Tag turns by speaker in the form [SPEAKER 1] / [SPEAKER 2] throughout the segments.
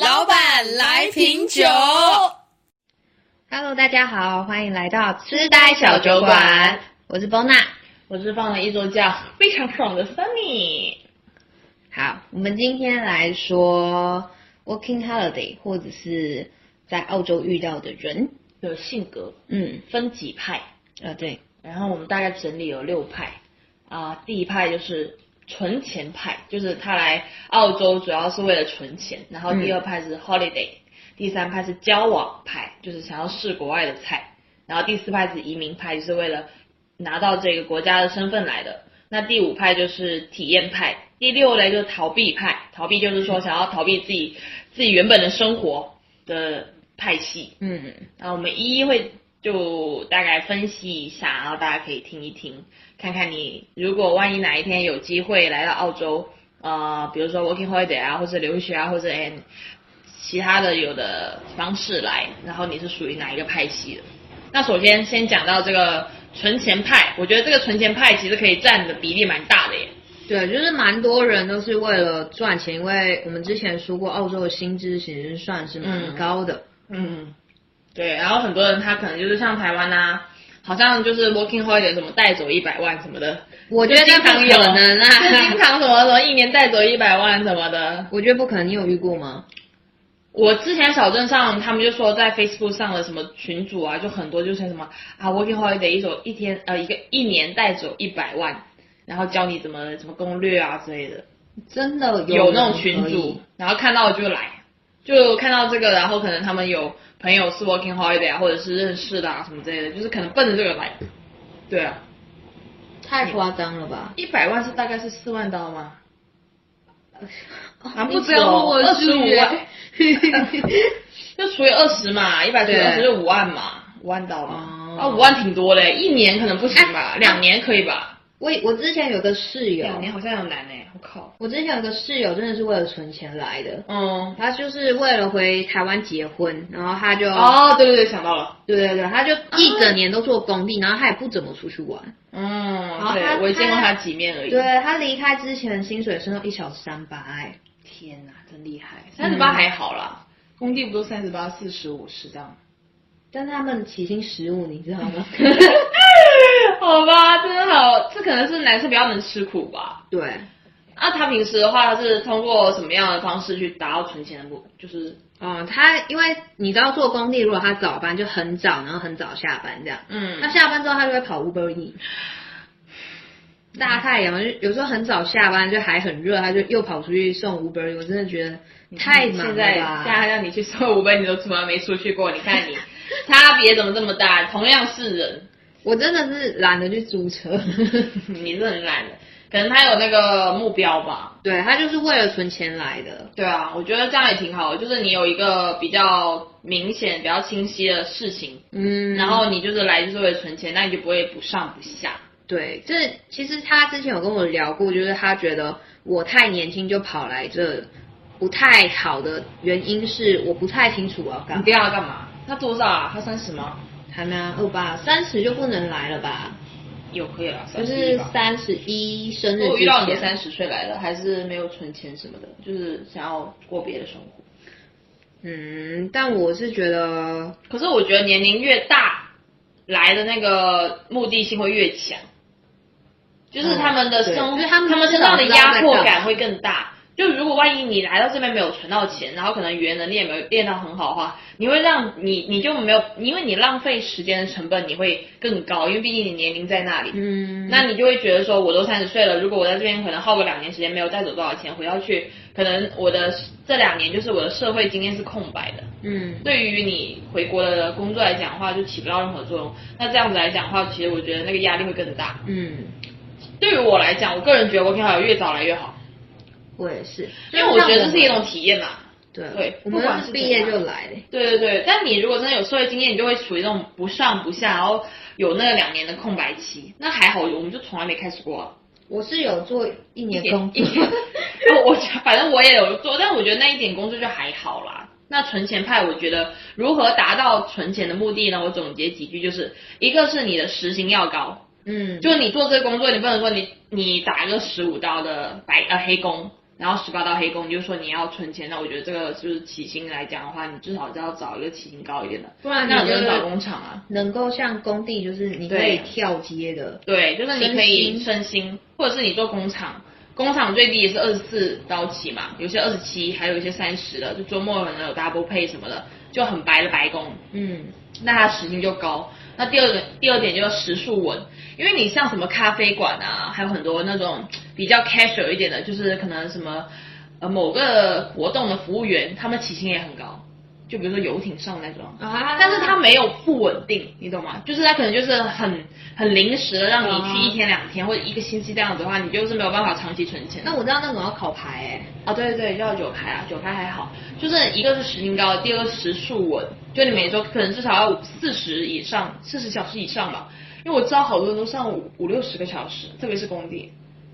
[SPEAKER 1] 老板来瓶酒。
[SPEAKER 2] Hello，大家好，欢迎来到痴呆小酒馆，我是 Bona。
[SPEAKER 1] 我是放了一周假，非常爽的 Sunny。
[SPEAKER 2] 好，我们今天来说 working holiday，或者是在澳洲遇到的人。
[SPEAKER 1] 的性格
[SPEAKER 2] 嗯，
[SPEAKER 1] 分几派，
[SPEAKER 2] 呃，对，
[SPEAKER 1] 然后我们大概整理有六派啊、第一派就是存钱派，就是他来澳洲主要是为了存钱。然后第二派是 holiday，、第三派是交往派，就是想要试国外的菜。然后第四派是移民派，就是为了拿到这个国家的身份来的。那第五派就是体验派，第六类就是逃避派，逃避就是说想要逃避自己自己原本的生活的派系。
[SPEAKER 2] 嗯，
[SPEAKER 1] 然后我们一一会就大概分析一下，然后大家可以听一听，看看你如果万一哪一天有机会来到澳洲，呃，比如说 working holiday 啊，或者留学啊，或者 and 其他的有的方式来，然后你是属于哪一个派系的？那首先先讲到这个存钱派，我觉得这个存钱派其实可以占的比例蛮大的耶。
[SPEAKER 2] 对，就是蛮多人都是为了赚钱，因为我们之前说过，澳洲的薪资其实算是蛮高的。
[SPEAKER 1] 嗯，对，然后很多人他可能就是像台湾呐、好像就是 working holiday 什么带走一百万什么的，
[SPEAKER 2] 我觉得
[SPEAKER 1] 经常有
[SPEAKER 2] 不可能啊
[SPEAKER 1] 就经常什么什么一年带走一百万什么的。
[SPEAKER 2] 我觉得不可能，你有遇过吗？
[SPEAKER 1] 我之前小镇上他们就说在 Facebook 上的什么群主啊，就很多就是什么啊 working holiday 一走一天呃一个一年带走一百万，然后教你怎么怎么攻略啊之类的。
[SPEAKER 2] 真的
[SPEAKER 1] 有那种群主，然后看到就来，就看到这个，然后可能他们有朋友是 working holiday 啊，或者是认识的啊什么之类的，就是可能奔着这个来。对啊，
[SPEAKER 2] 太夸张了吧？
[SPEAKER 1] 一百万是大概是四万刀吗？啊不止哦
[SPEAKER 2] 不要我
[SPEAKER 1] 二十五万，就除以二十嘛，一百除以
[SPEAKER 2] 对
[SPEAKER 1] 二十就五万嘛，五万刀嘛。
[SPEAKER 2] 哦
[SPEAKER 1] 啊，五万挺多嘞，一年可能不行吧，
[SPEAKER 2] 哎
[SPEAKER 1] 两年可以吧？
[SPEAKER 2] 我我之前有个室友，
[SPEAKER 1] 两年好像有难哎，我靠。
[SPEAKER 2] 我之前有个室友真的是为了存钱来的，
[SPEAKER 1] 嗯，
[SPEAKER 2] 他就是为了回台湾结婚，然后他就，
[SPEAKER 1] 哦，对对对，想到了。
[SPEAKER 2] 对对对，他就一整年都做工地，然后他也不怎么出去玩。
[SPEAKER 1] 嗯，
[SPEAKER 2] 后他
[SPEAKER 1] 对，我也见过他几面而已。
[SPEAKER 2] 对他离开之前薪水升到一小时三八，哎，
[SPEAKER 1] 天哪，真厉害！三十八还好啦，工地不都三十八、四十五十这样？
[SPEAKER 2] 但他们起薪十五，你知道吗？
[SPEAKER 1] 好吧，真的好，这可能是男生比较能吃苦吧。
[SPEAKER 2] 对，
[SPEAKER 1] 那他平时的话是通过什么样的方式去达到存钱的目？就是
[SPEAKER 2] 哦，他因为你知道做工地，如果他早班就很早，然后很早下班这样，
[SPEAKER 1] 嗯
[SPEAKER 2] 他下班之后他就会跑 Uber E。大太阳，就有时候很早下班，就还很热，他就又跑出去送 Uber E。我真的觉得太忙了
[SPEAKER 1] 现在
[SPEAKER 2] 吧
[SPEAKER 1] 现在让你去送五百，你都从来没出去过，你看你 差别怎么这么大？同样是人，
[SPEAKER 2] 我真的是懒得去租车。
[SPEAKER 1] 你是很懒的，可能他有那个目标吧。
[SPEAKER 2] 对他就是为了存钱来的。
[SPEAKER 1] 对啊，我觉得这样也挺好的，就是你有一个比较明显、比较清晰的事情，
[SPEAKER 2] 嗯，
[SPEAKER 1] 然后你就是来就是为了存钱，那你就不会不上不下。
[SPEAKER 2] 对，这其实他之前有跟我聊过，就是他觉得我太年轻就跑来这不太好的原因是我不太清楚我要干嘛
[SPEAKER 1] 你第。二干嘛？他多少啊？他三十吗？
[SPEAKER 2] 还没啊，二八三十就不能来了吧？
[SPEAKER 1] 有可以了，
[SPEAKER 2] 就是
[SPEAKER 1] 31吧
[SPEAKER 2] 三十一生日之
[SPEAKER 1] 如果遇到你
[SPEAKER 2] 前。
[SPEAKER 1] 三十岁来了，还是没有存钱什么的，就是想要过别的生活。
[SPEAKER 2] 嗯，但我是觉得，
[SPEAKER 1] 可是我觉得年龄越大，来的那个目的性会越强，就是他们的生，
[SPEAKER 2] 就是他们
[SPEAKER 1] 们身上的压迫感会更大。就如果万一你来到这边没有存到钱，然后可能语言能力也没有练到很好的话，你会让你你就没有，因为你浪费时间的成本你会更高，因为毕竟你年龄在那里。
[SPEAKER 2] 嗯，
[SPEAKER 1] 那你就会觉得说，我都三十岁了，如果我在这边可能耗个两年时间没有带走多少钱，回到去，可能我的这两年就是我的社会经验是空白的。
[SPEAKER 2] 嗯，
[SPEAKER 1] 对于你回国的工作来讲的话，就起不到任何作用。那这样子来讲的话，其实我觉得那个压力会更大。
[SPEAKER 2] 嗯，
[SPEAKER 1] 对于我来讲，我个人觉得 working holiday 越早来越好，
[SPEAKER 2] 我也是，
[SPEAKER 1] 因为我觉得这是一种体验嘛。
[SPEAKER 2] 对
[SPEAKER 1] 对不管是
[SPEAKER 2] 是毕业就来的。
[SPEAKER 1] 对对对，但你如果真的有社会经验，你就会处于那种不上不下，然后有那两年的空白期。那还好，我们就从来没开始过、啊。
[SPEAKER 2] 我是有做一年
[SPEAKER 1] 一
[SPEAKER 2] 工作
[SPEAKER 1] 我反正我也有做，但我觉得那一点工作就还好啦。那存钱派，我觉得如何达到存钱的目的呢？我总结几句，就是一个是你的时薪要高，
[SPEAKER 2] 嗯，
[SPEAKER 1] 就是你做这个工作，你不能说你你打一个十五刀的白呃黑工，然后十八道黑工，你就说你要存钱，那我觉得这个就是起薪来讲的话，你至少就要找一个起薪高一点的，
[SPEAKER 2] 不然你就是
[SPEAKER 1] 那很多人找工厂啊。
[SPEAKER 2] 能够像工地，就是你可以跳接的，
[SPEAKER 1] 对，就是你可以
[SPEAKER 2] 升
[SPEAKER 1] 升薪，或者是你做工厂，工厂最低也是二十四刀起嘛，有些二十七，还有一些三十的，就周末可能有 double pay 什么的，就很白的白工，
[SPEAKER 2] 嗯，
[SPEAKER 1] 那他时薪就高。那第二个第二点就是时数稳，因为你像什么咖啡馆啊，还有很多那种比较 casual 一点的，就是可能什么呃某个活动的服务员，他们起薪也很高，就比如说游艇上那种。
[SPEAKER 2] 啊
[SPEAKER 1] 但是它没有不稳定，你懂吗？就是它可能就是很很临时的，让你去一天两天或者一个星期这样子的话，你就是没有办法长期存钱。
[SPEAKER 2] 那我知道那种要考牌哎，
[SPEAKER 1] 啊，对对对，要九牌啊，九牌还好，就是一个是时薪高，第二个是时数稳，就你每周可能至少要四十以上，四十小时以上吧。因为我知道好多人都上五五六十个小时，特别是工地，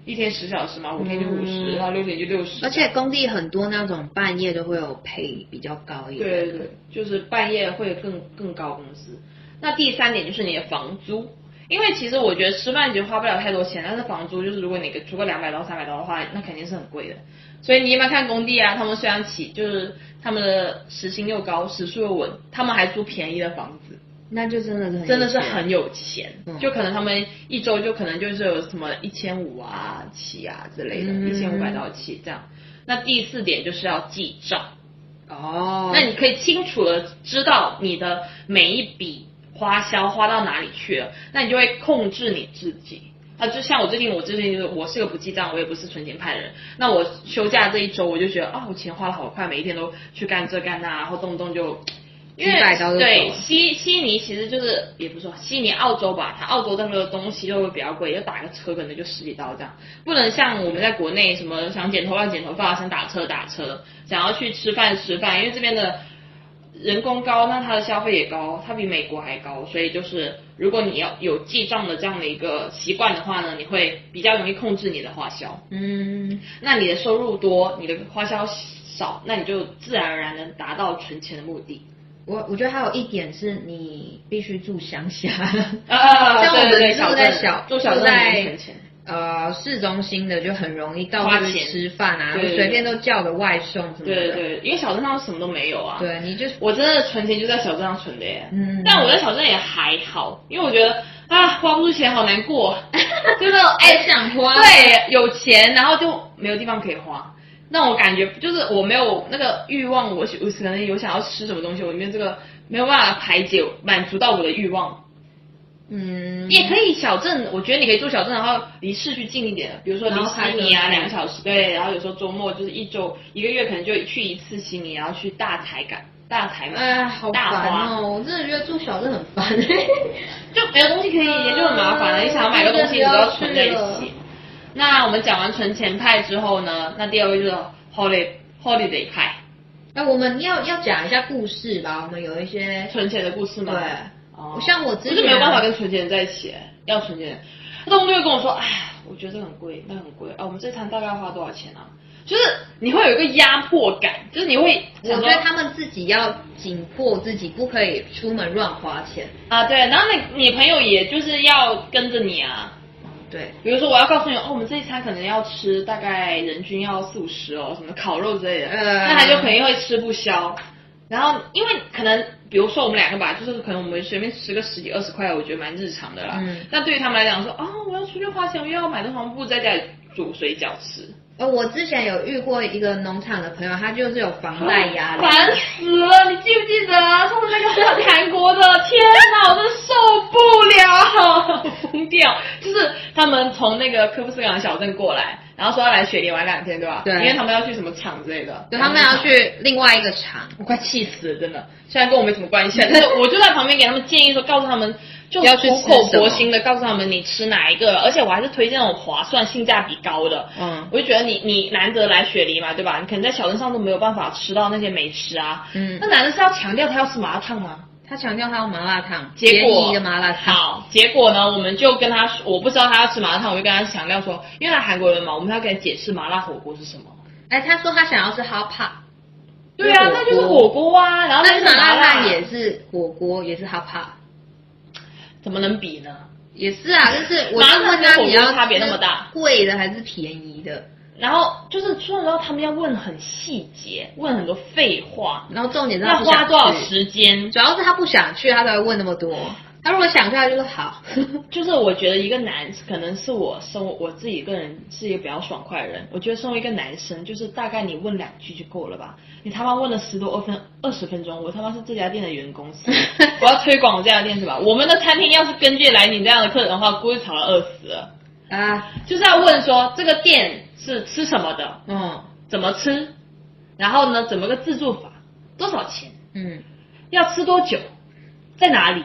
[SPEAKER 1] 一天十小时嘛，五天就五十、
[SPEAKER 2] 嗯
[SPEAKER 1] 然后六天就六十。
[SPEAKER 2] 而且工地很多那种半夜都会有配比较高一点，
[SPEAKER 1] 对对对，就是半夜会更更高工资。那第三点就是你的房租，因为其实我觉得吃饭其实花不了太多钱，但是房租就是如果你给出个两百到三百刀的话，那肯定是很贵的。所以你有没有看工地啊？他们虽然起就是他们的时薪又高，时速又稳，他们还租便宜的房子，
[SPEAKER 2] 那就真的是
[SPEAKER 1] 真的是很有钱。
[SPEAKER 2] 嗯
[SPEAKER 1] 就可能他们一周就可能就是有什么一千五啊七啊之类的，
[SPEAKER 2] 嗯
[SPEAKER 1] 一千五百到七这样。那第四点就是要记账。
[SPEAKER 2] 哦，
[SPEAKER 1] 那你可以清楚的知道你的每一笔花销花到哪里去了，那你就会控制你自己。啊，就像我最近，我最近就是我是个不记账，我也不是存钱派的人。那我休假这一周，我就觉得啊，我钱花的好快，每一天都去干这干那，然后动不动就。因为对悉悉尼其实就是也不是说悉尼澳洲吧，它澳洲的那个东西就会比较贵，就打个车可能就十几刀这样，不能像我们在国内什么想剪头发剪头发，想打车打车，想要去吃饭吃饭，因为这边的人工高，那它的消费也高，它比美国还高，所以就是如果你要有记账的这样的一个习惯的话呢，你会比较容易控制你的花销。
[SPEAKER 2] 嗯，
[SPEAKER 1] 那你的收入多，你的花销少，那你就自然而然能达到存钱的目的。
[SPEAKER 2] 我我觉得还有一点是你必须住乡下，
[SPEAKER 1] 啊
[SPEAKER 2] 像我们住在
[SPEAKER 1] 小镇
[SPEAKER 2] 小
[SPEAKER 1] 住小镇
[SPEAKER 2] 在
[SPEAKER 1] 很存钱
[SPEAKER 2] 呃市中心的就很容易到处吃饭啊，随便都叫个外送什么的。
[SPEAKER 1] 对对对，因为小镇上什么都没有啊。
[SPEAKER 2] 对，你就
[SPEAKER 1] 我真的存钱就在小镇上存的耶。
[SPEAKER 2] 嗯
[SPEAKER 1] 但我在小镇也还好，因为我觉得啊花不出钱好难过，就那种哎
[SPEAKER 2] 想花
[SPEAKER 1] 对，有钱然后就没有地方可以花。那我感觉就是我没有那个欲望，我我可能有想要吃什么东西，我里面这个没有办法排解满足到我的欲望。
[SPEAKER 2] 嗯，
[SPEAKER 1] 也可以小镇，我觉得你可以住小镇，然后离市区近一点的，比如说离悉尼啊
[SPEAKER 2] 车
[SPEAKER 1] 两个小时，对，然后有时候周末就是一周一个月可能就去一次悉尼，然后去大台港、大台
[SPEAKER 2] 哎，好
[SPEAKER 1] 大
[SPEAKER 2] 烦，哦！我真的觉得住小镇很烦。
[SPEAKER 1] 就没有东西可以，也就很麻烦了。你想要买个东西，你都要存在一起。那我们讲完存钱派之后呢，那第二位就是 holiday holiday 派，
[SPEAKER 2] 那，我们要要讲一下故事吧，我们有一些
[SPEAKER 1] 存钱的故事吗？
[SPEAKER 2] 对
[SPEAKER 1] 哦，
[SPEAKER 2] 像我之前
[SPEAKER 1] 我就没有办法跟存钱人在一起，要存钱人，他动不动就跟我说，哎，我觉得这很贵，那很贵啊，我们这餐大概要花多少钱啊？就是你会有一个压迫感，就是你会
[SPEAKER 2] 我觉得他们自己要紧迫自己，不可以出门乱花钱。
[SPEAKER 1] 啊，对，然后你你朋友也就是要跟着你啊，
[SPEAKER 2] 对，
[SPEAKER 1] 比如说我要告诉你，哦，我们这一餐可能要吃大概人均要四五十哦，什么烤肉之类的，
[SPEAKER 2] 呃
[SPEAKER 1] 那他就肯定会吃不消。然后因为可能比如说我们两个吧，就是可能我们随便吃个十几二十块，我觉得蛮日常的啦。
[SPEAKER 2] 嗯
[SPEAKER 1] 但对于他们来讲说，哦，我要出去花钱，我又要买个黄布在家里煮水饺吃，
[SPEAKER 2] 呃，我之前有遇过一个农场的朋友，他就是有房贷压力。
[SPEAKER 1] 烦死了！你记不记得他们那个韩国的？天哪，我真的受不了，疯掉！就是他们从那个科夫斯港小镇过来，然后说要来雪梨玩两天，对吧？
[SPEAKER 2] 对
[SPEAKER 1] 因为他们要去什么厂之类的。
[SPEAKER 2] 对，他们要去另外一个厂。
[SPEAKER 1] 我快气死了，真的。虽然跟我没什么关系啊，但是我就在旁边给他们建议说，告诉他们就
[SPEAKER 2] 要去
[SPEAKER 1] 苦口婆心的告诉他们你吃哪一个，而且我还是推荐那种划算、性价比高的。
[SPEAKER 2] 嗯
[SPEAKER 1] 我就觉得你你难得来雪梨嘛，对吧？你可能在小镇上都没有办法吃到那些美食啊。
[SPEAKER 2] 嗯
[SPEAKER 1] 那男的是要强调他要吃麻辣烫吗？
[SPEAKER 2] 他强调他要麻辣烫，
[SPEAKER 1] 结果
[SPEAKER 2] 的麻辣烫。
[SPEAKER 1] 好，结果呢，我们就跟他说，我不知道他要吃麻辣烫，我就跟他强调说，因为他韩国人嘛，我们要给他解释麻辣火锅是什么。
[SPEAKER 2] 哎，他说他想要吃 hot pot，
[SPEAKER 1] 对啊，那就是火锅啊，然后
[SPEAKER 2] 那是麻辣
[SPEAKER 1] 辣
[SPEAKER 2] 烫也是火锅，也是 hot pot，
[SPEAKER 1] 怎么能比呢？
[SPEAKER 2] 也是啊。就是我
[SPEAKER 1] 麻
[SPEAKER 2] 就问他你要
[SPEAKER 1] 差别那么大
[SPEAKER 2] 贵的还是便宜的？
[SPEAKER 1] 然后就是出了之后，他们要问很细节，问很多废话，
[SPEAKER 2] 然后重点是他
[SPEAKER 1] 要花多少时间？
[SPEAKER 2] 主要是他不想去，他才会问那么多。他如果想出来就是好。
[SPEAKER 1] 就是我觉得一个男，可能是我生活我自己个人是一个比较爽快的人。我觉得身为一个男生，就是大概你问两句就够了吧？你他妈问了十多二分二十分钟，我他妈是这家店的员工，我要推广我这家店是吧？我们的餐厅要是根据来你这样的客人的话，估计吵了饿死了。
[SPEAKER 2] 啊，
[SPEAKER 1] 就是要问说这个店是吃什么的，
[SPEAKER 2] 嗯
[SPEAKER 1] 怎么吃，然后呢怎么个自助法，多少钱，
[SPEAKER 2] 嗯，
[SPEAKER 1] 要吃多久，在哪里，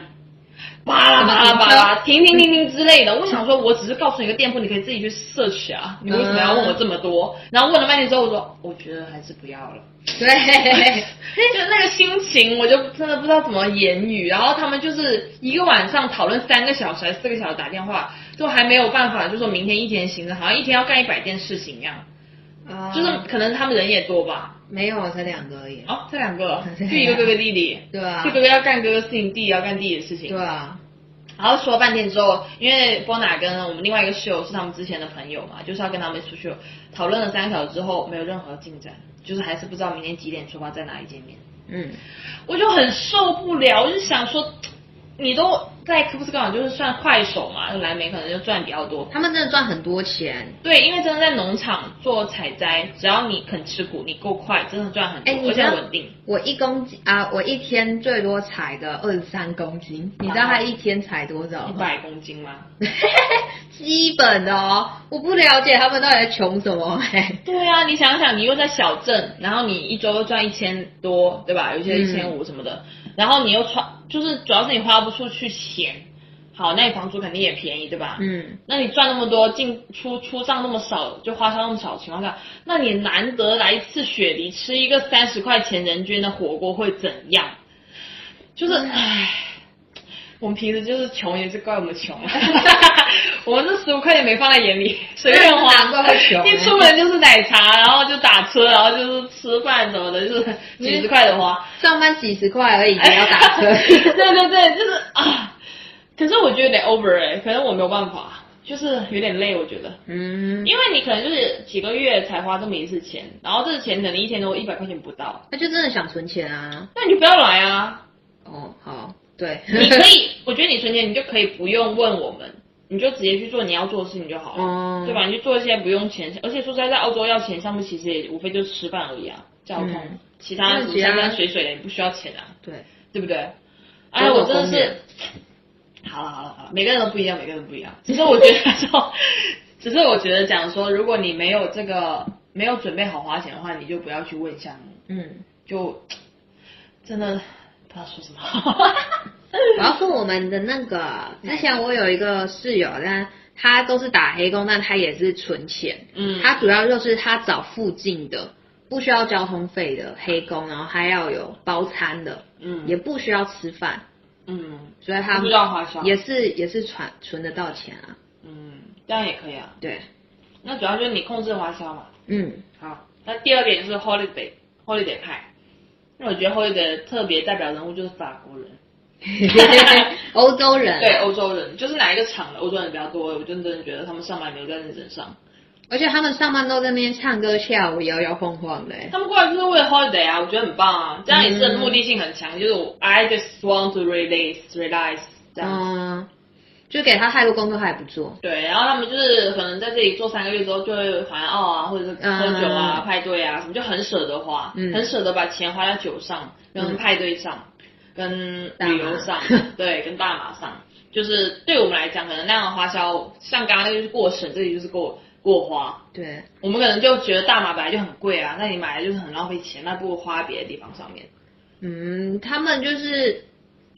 [SPEAKER 1] 巴拉巴拉巴拉，停停停停之类的。我想说，我只是告诉你一个店铺，你可以自己去 search 啊，你为什么要问我这么多？然后问了半天之后，我说我觉得还是不要了。
[SPEAKER 2] 对，
[SPEAKER 1] 就那个心情，我就真的不知道怎么言语。然后他们就是一个晚上讨论三个小时还是四个小时打电话，都还没有办法，就说明天一天行程，好像一天要干一百件事情一样。
[SPEAKER 2] 啊
[SPEAKER 1] 就是可能他们人也多吧。
[SPEAKER 2] 没有，才两个而已。
[SPEAKER 1] 哦，这两个 就一个哥哥弟弟，
[SPEAKER 2] 对啊
[SPEAKER 1] 就哥哥要干哥哥事情，弟弟要干弟弟的事情。
[SPEAKER 2] 对啊，
[SPEAKER 1] 然后说了半天之后，因为波娜跟我们另外一个室友是他们之前的朋友嘛，就是要跟他们出去讨论了三个小时之后，没有任何进展，就是还是不知道明天几点出发，在哪里见面。
[SPEAKER 2] 嗯，
[SPEAKER 1] 我就很受不了，我就想说，你都在科布斯港就是算快手嘛，就蓝莓可能就赚比较多。
[SPEAKER 2] 他们真的赚很多钱。
[SPEAKER 1] 对，因为真的在农场做采摘，只要你肯吃苦，你够快，真的赚很多，而且稳定。
[SPEAKER 2] 我一公斤啊，我一天最多采个二十三公斤，你知道他一天采多少？
[SPEAKER 1] 一百公斤吗？
[SPEAKER 2] 基本的哦，我不了解他们到底在穷什么哎、
[SPEAKER 1] 对啊，你想想，你又在小镇，然后你一周又赚一千多，对吧？有些一
[SPEAKER 2] 嗯
[SPEAKER 1] 千五什么的，然后你又花，就是主要是你花不出去钱，好，那你房租肯定也便宜，对吧？
[SPEAKER 2] 嗯，
[SPEAKER 1] 那你赚那么多，进出出账那么少，就花销那么少的情况下，那你难得来一次雪梨，吃一个三十块钱人均的火锅会怎样？就是唉，我们平时就是穷，也是怪我们穷。我们这十五块钱没放在眼里，随便花，
[SPEAKER 2] 难怪会穷
[SPEAKER 1] 一出门就是奶茶，然后就打车，然后就是吃饭什么的，就是几十块的花。
[SPEAKER 2] 上班几十块而已，还要打车。
[SPEAKER 1] 对对对，就是啊。可是我觉得有点 over 哎、可能我没有办法，就是有点累，我觉得。
[SPEAKER 2] 嗯，
[SPEAKER 1] 因为你可能就是几个月才花这么一次钱，然后这个钱可能一天都一百块钱不到，
[SPEAKER 2] 那就真的想存钱啊。
[SPEAKER 1] 那你就不要来啊！
[SPEAKER 2] 哦，好，对，
[SPEAKER 1] 你可以，我觉得你存钱，你就可以不用问我们，你就直接去做你要做的事情就好了，
[SPEAKER 2] 哦。
[SPEAKER 1] 对吧？你就做一些不用钱，而且说实在，在澳洲要钱项目其实也无非就是吃饭而已啊，交通，
[SPEAKER 2] 嗯。
[SPEAKER 1] 其他山山水水的你不需要钱啊，
[SPEAKER 2] 对，
[SPEAKER 1] 对不对？哎，我真的是，好了好了好了，每个人都不一样，每个人都不一样。只是我觉得说，只是我觉得讲说，如果你没有这个没有准备好花钱的话，你就不要去问项目，
[SPEAKER 2] 嗯，
[SPEAKER 1] 就真的不知道说什么。
[SPEAKER 2] 我要说我们的那个，之前我有一个室友，但他都是打黑工，但他也是存钱。
[SPEAKER 1] 嗯
[SPEAKER 2] 他主要就是他找附近的，不需要交通费的黑工，然后还要有包餐的，
[SPEAKER 1] 嗯
[SPEAKER 2] 也不需要吃饭，
[SPEAKER 1] 嗯
[SPEAKER 2] 所以他
[SPEAKER 1] 不需要花销
[SPEAKER 2] 也是也是存存得到钱啊。
[SPEAKER 1] 嗯，这样也可以啊。
[SPEAKER 2] 对，
[SPEAKER 1] 那主要就是你控制花销嘛。
[SPEAKER 2] 嗯，
[SPEAKER 1] 好，那第二点就是 holiday holiday 派，因为我觉得 holiday 特别代表人物就是法国人。
[SPEAKER 2] 欧洲人，
[SPEAKER 1] 对，欧洲人，就是哪一个厂的欧洲人比较多，我就真的觉得他们上班没有在认真上。
[SPEAKER 2] 而且他们上班都在那边唱歌跳舞，摇摇晃晃的。
[SPEAKER 1] 他们过来就是为了 holiday 啊，我觉得很棒啊，这样也是目的性很强，就是我 I just want to release, release 这样。
[SPEAKER 2] 嗯，就给他太多工作他也不做。
[SPEAKER 1] 对，然后他们就是可能在这里做三个月之后，就会环澳啊，或者是喝酒啊、
[SPEAKER 2] 嗯
[SPEAKER 1] 派对啊什么，就很舍得花，
[SPEAKER 2] 嗯
[SPEAKER 1] 很舍得把钱花在酒上、跟派对上、跟旅游上对，跟大麻上。就是对我们来讲，可能那样的花销，像刚刚那个就是过省，这里就是过过花。
[SPEAKER 2] 对，
[SPEAKER 1] 我们可能就觉得大麻本来就很贵啊，那你买来就是很浪费钱，那不如花在别的地方上面。
[SPEAKER 2] 嗯，他们就是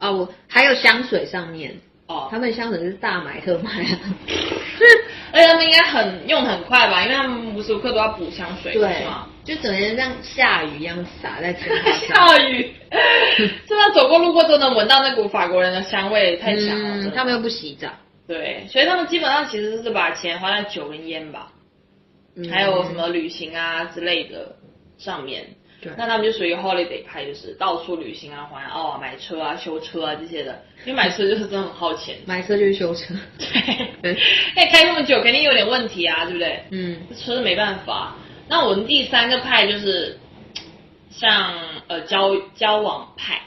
[SPEAKER 2] 哦，我还有香水上面，
[SPEAKER 1] 哦，
[SPEAKER 2] 他们香水是大买特买啊。
[SPEAKER 1] 而且他们应该很用很快吧，因为他们无时无刻都要补香水，是吗？
[SPEAKER 2] 就整天像下雨一样洒在天花上。
[SPEAKER 1] 下雨，真的走过路过都能闻到那股法国人的香味，太强了。
[SPEAKER 2] 嗯，他们又不洗澡，
[SPEAKER 1] 对，所以他们基本上其实是把钱花在酒跟烟吧，
[SPEAKER 2] 嗯
[SPEAKER 1] 还有什么旅行啊之类的上面。
[SPEAKER 2] 对
[SPEAKER 1] 那他们就属于 holiday 派，就是到处旅行啊、环澳啊、买车啊、修车啊这些的。因为买车就是真的很耗钱。
[SPEAKER 2] 买车就是修车。
[SPEAKER 1] 对，哎开这么久肯定有点问题啊，对不对？
[SPEAKER 2] 嗯，
[SPEAKER 1] 这车没办法。那我们第三个派就是像呃交交往派，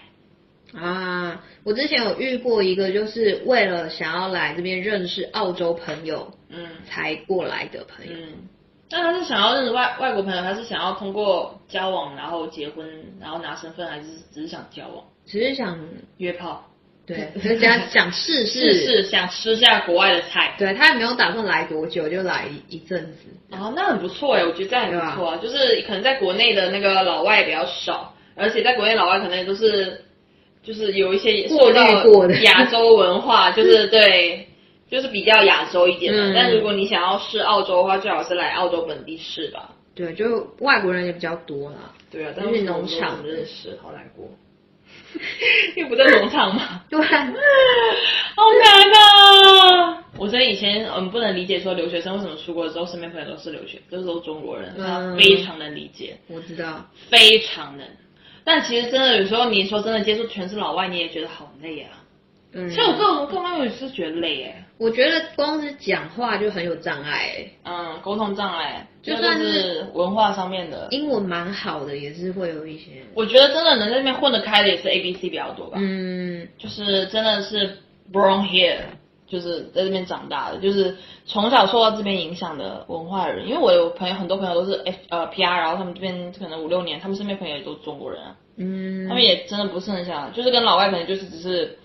[SPEAKER 2] 啊，我之前有遇过一个，就是为了想要来这边认识澳洲朋友
[SPEAKER 1] 嗯
[SPEAKER 2] 才过来的朋友。
[SPEAKER 1] 嗯。那他是想要认识外外国朋友，他是想要通过交往然后结婚，然后拿身份，还是只是想交往
[SPEAKER 2] 只是想
[SPEAKER 1] 约炮？
[SPEAKER 2] 对，人家想试
[SPEAKER 1] 试试想吃下国外的菜。
[SPEAKER 2] 对他也没有打算来多久，就来一一阵子。
[SPEAKER 1] 啊，那很不错哎，我觉得这样很不错啊。就是可能在国内的那个老外比较少，而且在国内老外可能也都是，就是有一些
[SPEAKER 2] 过
[SPEAKER 1] 受到
[SPEAKER 2] 滤过的
[SPEAKER 1] 亚洲文化，就是对，就是比较亚洲一点的。
[SPEAKER 2] 嗯
[SPEAKER 1] 但如果你想要试澳洲的话，最好是来澳洲本地试吧。
[SPEAKER 2] 对，就外国人也比较多啦。
[SPEAKER 1] 对啊，
[SPEAKER 2] 但是农场
[SPEAKER 1] 认识，好难过。因为不在农场嘛，
[SPEAKER 2] 对，
[SPEAKER 1] 好难啊！我真的以前嗯不能理解说留学生为什么出国之后身边朋友都是留学，都是都中国人，
[SPEAKER 2] 嗯
[SPEAKER 1] 他非常能理解。
[SPEAKER 2] 我知道。
[SPEAKER 1] 非常能。但其实真的有时候你说真的接触全是老外，你也觉得好累啊。
[SPEAKER 2] 嗯
[SPEAKER 1] 其实我个人个人也是觉得累哎，
[SPEAKER 2] 我觉得光是讲话就很有障碍欸，
[SPEAKER 1] 嗯，沟通障碍，
[SPEAKER 2] 就算是
[SPEAKER 1] 是文化上面的。
[SPEAKER 2] 英文蛮好的，也是会有一些。
[SPEAKER 1] 我觉得真的能在那边混得开的也是 A B C 比较多吧，
[SPEAKER 2] 嗯，
[SPEAKER 1] 就是真的是 born here，就是在这边长大的，就是从小受到这边影响的文化人。因为我有朋友，很多朋友都是 F 呃 P R，然后他们这边可能五六年，他们身边朋友也都是中国人啊。
[SPEAKER 2] 嗯，
[SPEAKER 1] 他们也真的不是很想，就是跟老外可能就是只是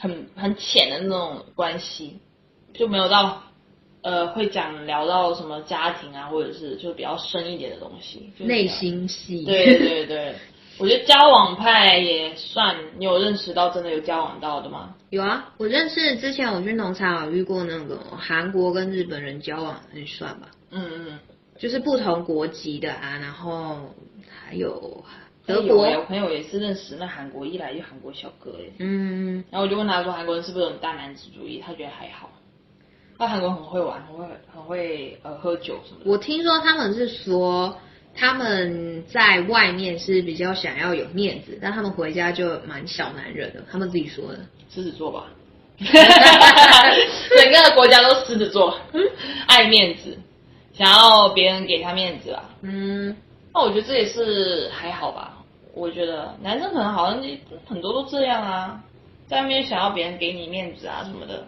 [SPEAKER 1] 很很浅的那种关系，就没有到呃会讲聊到什么家庭啊，或者是就比较深一点的东西，就是
[SPEAKER 2] 内。心戏。
[SPEAKER 1] 对对对，我觉得交往派也算，你有认识到真的有交往到的吗？
[SPEAKER 2] 有啊，我认识之前我去农场有遇过那个韩国跟日本人交往，很算吧，
[SPEAKER 1] 嗯嗯，
[SPEAKER 2] 就是不同国籍的啊，然后还有德
[SPEAKER 1] 有
[SPEAKER 2] 国，
[SPEAKER 1] 欸我朋友也是认识那韩国一来就韩国小哥哎，
[SPEAKER 2] 嗯，
[SPEAKER 1] 然后我就问他说韩国人是不是很大男子主义，他觉得还好，他韩国很会玩，很会很会呃喝酒什么的。
[SPEAKER 2] 我听说他们是说他们在外面是比较想要有面子，但他们回家就蛮小男人的，他们自己说的。
[SPEAKER 1] 狮子座吧，整个国家都狮子座，爱面子，想要别人给他面子吧。
[SPEAKER 2] 嗯，
[SPEAKER 1] 那我觉得这也是还好吧。我觉得男生可能好像很多都这样啊，在外面想要别人给你面子啊什么的，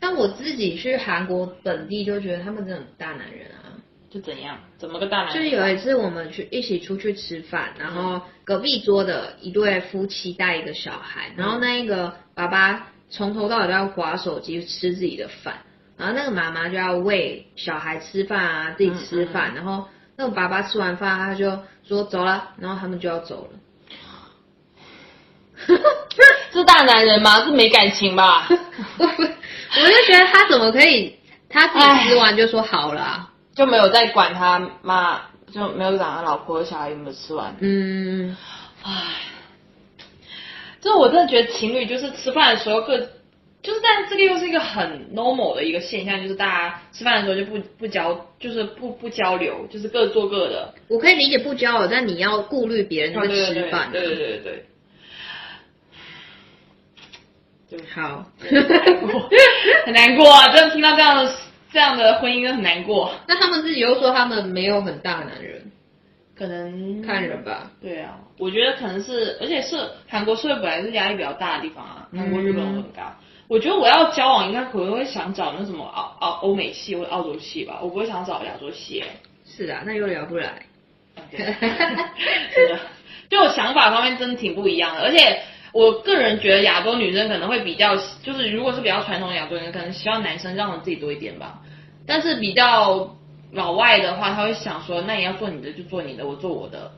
[SPEAKER 2] 但我自己去韩国本地就觉得他们真的很大男人啊。
[SPEAKER 1] 就怎样？怎么个大男人
[SPEAKER 2] 就是？有一次我们去一起出去吃饭，然后隔壁桌的一对夫妻带一个小孩，然后那一个爸爸从头到尾都要划手机吃自己的饭，然后那个妈妈就要喂小孩吃饭啊，自己吃饭，然后那个爸爸吃完饭他就说走了，然后他们就要走了。
[SPEAKER 1] 是大男人吗？是没感情吧？
[SPEAKER 2] 我我就觉得他怎么可以，他自己吃完就说好了啊、
[SPEAKER 1] 就没有再管他妈，就没有管他老婆和小孩有没有吃完。
[SPEAKER 2] 嗯，
[SPEAKER 1] 唉，这我真的觉得情侣就是吃饭的时候各，就是但这个又是一个很 normal 的一个现象，就是大家吃饭的时候就不不交，就是不不交流，就是各做各的。
[SPEAKER 2] 我可以理解不交流，但你要顾虑别人在
[SPEAKER 1] 对对对
[SPEAKER 2] 吃饭、啊。
[SPEAKER 1] 对对对对对。对
[SPEAKER 2] 好，
[SPEAKER 1] 很难过，很难过啊！真的听到这样的这样的婚姻，真的很难过。
[SPEAKER 2] 那他们自己又说他们没有很大男人，
[SPEAKER 1] 可能
[SPEAKER 2] 看人吧。
[SPEAKER 1] 对啊，我觉得可能是，而且是韩国社会本来是压力比较大的地方啊，韩国、日本都很高。我觉得我要交往，应该可能会想找那什么澳澳欧美系或者澳洲系吧，我不会想找亚洲系、欸。
[SPEAKER 2] 是啊，那又聊不来。
[SPEAKER 1] 对 是的，就我想法方面真的挺不一样的，而且我个人觉得亚洲女生可能会比较，就是如果是比较传统的亚洲人，可能希望男生让着自己多一点吧。但是比较老外的话，他会想说，那你要做你的就做你的，我做我的。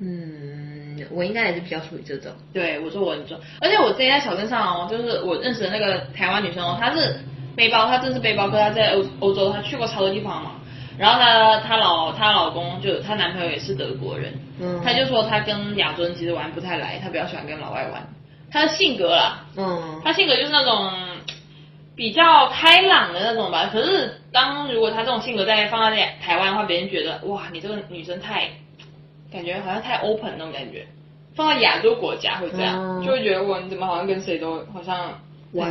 [SPEAKER 2] 嗯，我应该也是比较属于这种。
[SPEAKER 1] 对，我做我很重，而且我之前在小镇上哦，就是我认识的那个台湾女生哦，她是背包，她真是背包客，她在欧欧洲，她去过超多地方嘛。然后她她老她老公就她男朋友也是德国人，
[SPEAKER 2] 嗯
[SPEAKER 1] 她就说她跟亚洲人其实玩不太来，她比较喜欢跟老外玩。她的性格啦，
[SPEAKER 2] 嗯，
[SPEAKER 1] 她性格就是那种比较开朗的那种吧。可是当如果她这种性格在放在台湾的话，别人觉得哇，你这个女生太感觉好像太 open 那种感觉。放到亚洲国家会这样，
[SPEAKER 2] 嗯
[SPEAKER 1] 就会觉得我，你怎么好像跟谁都好像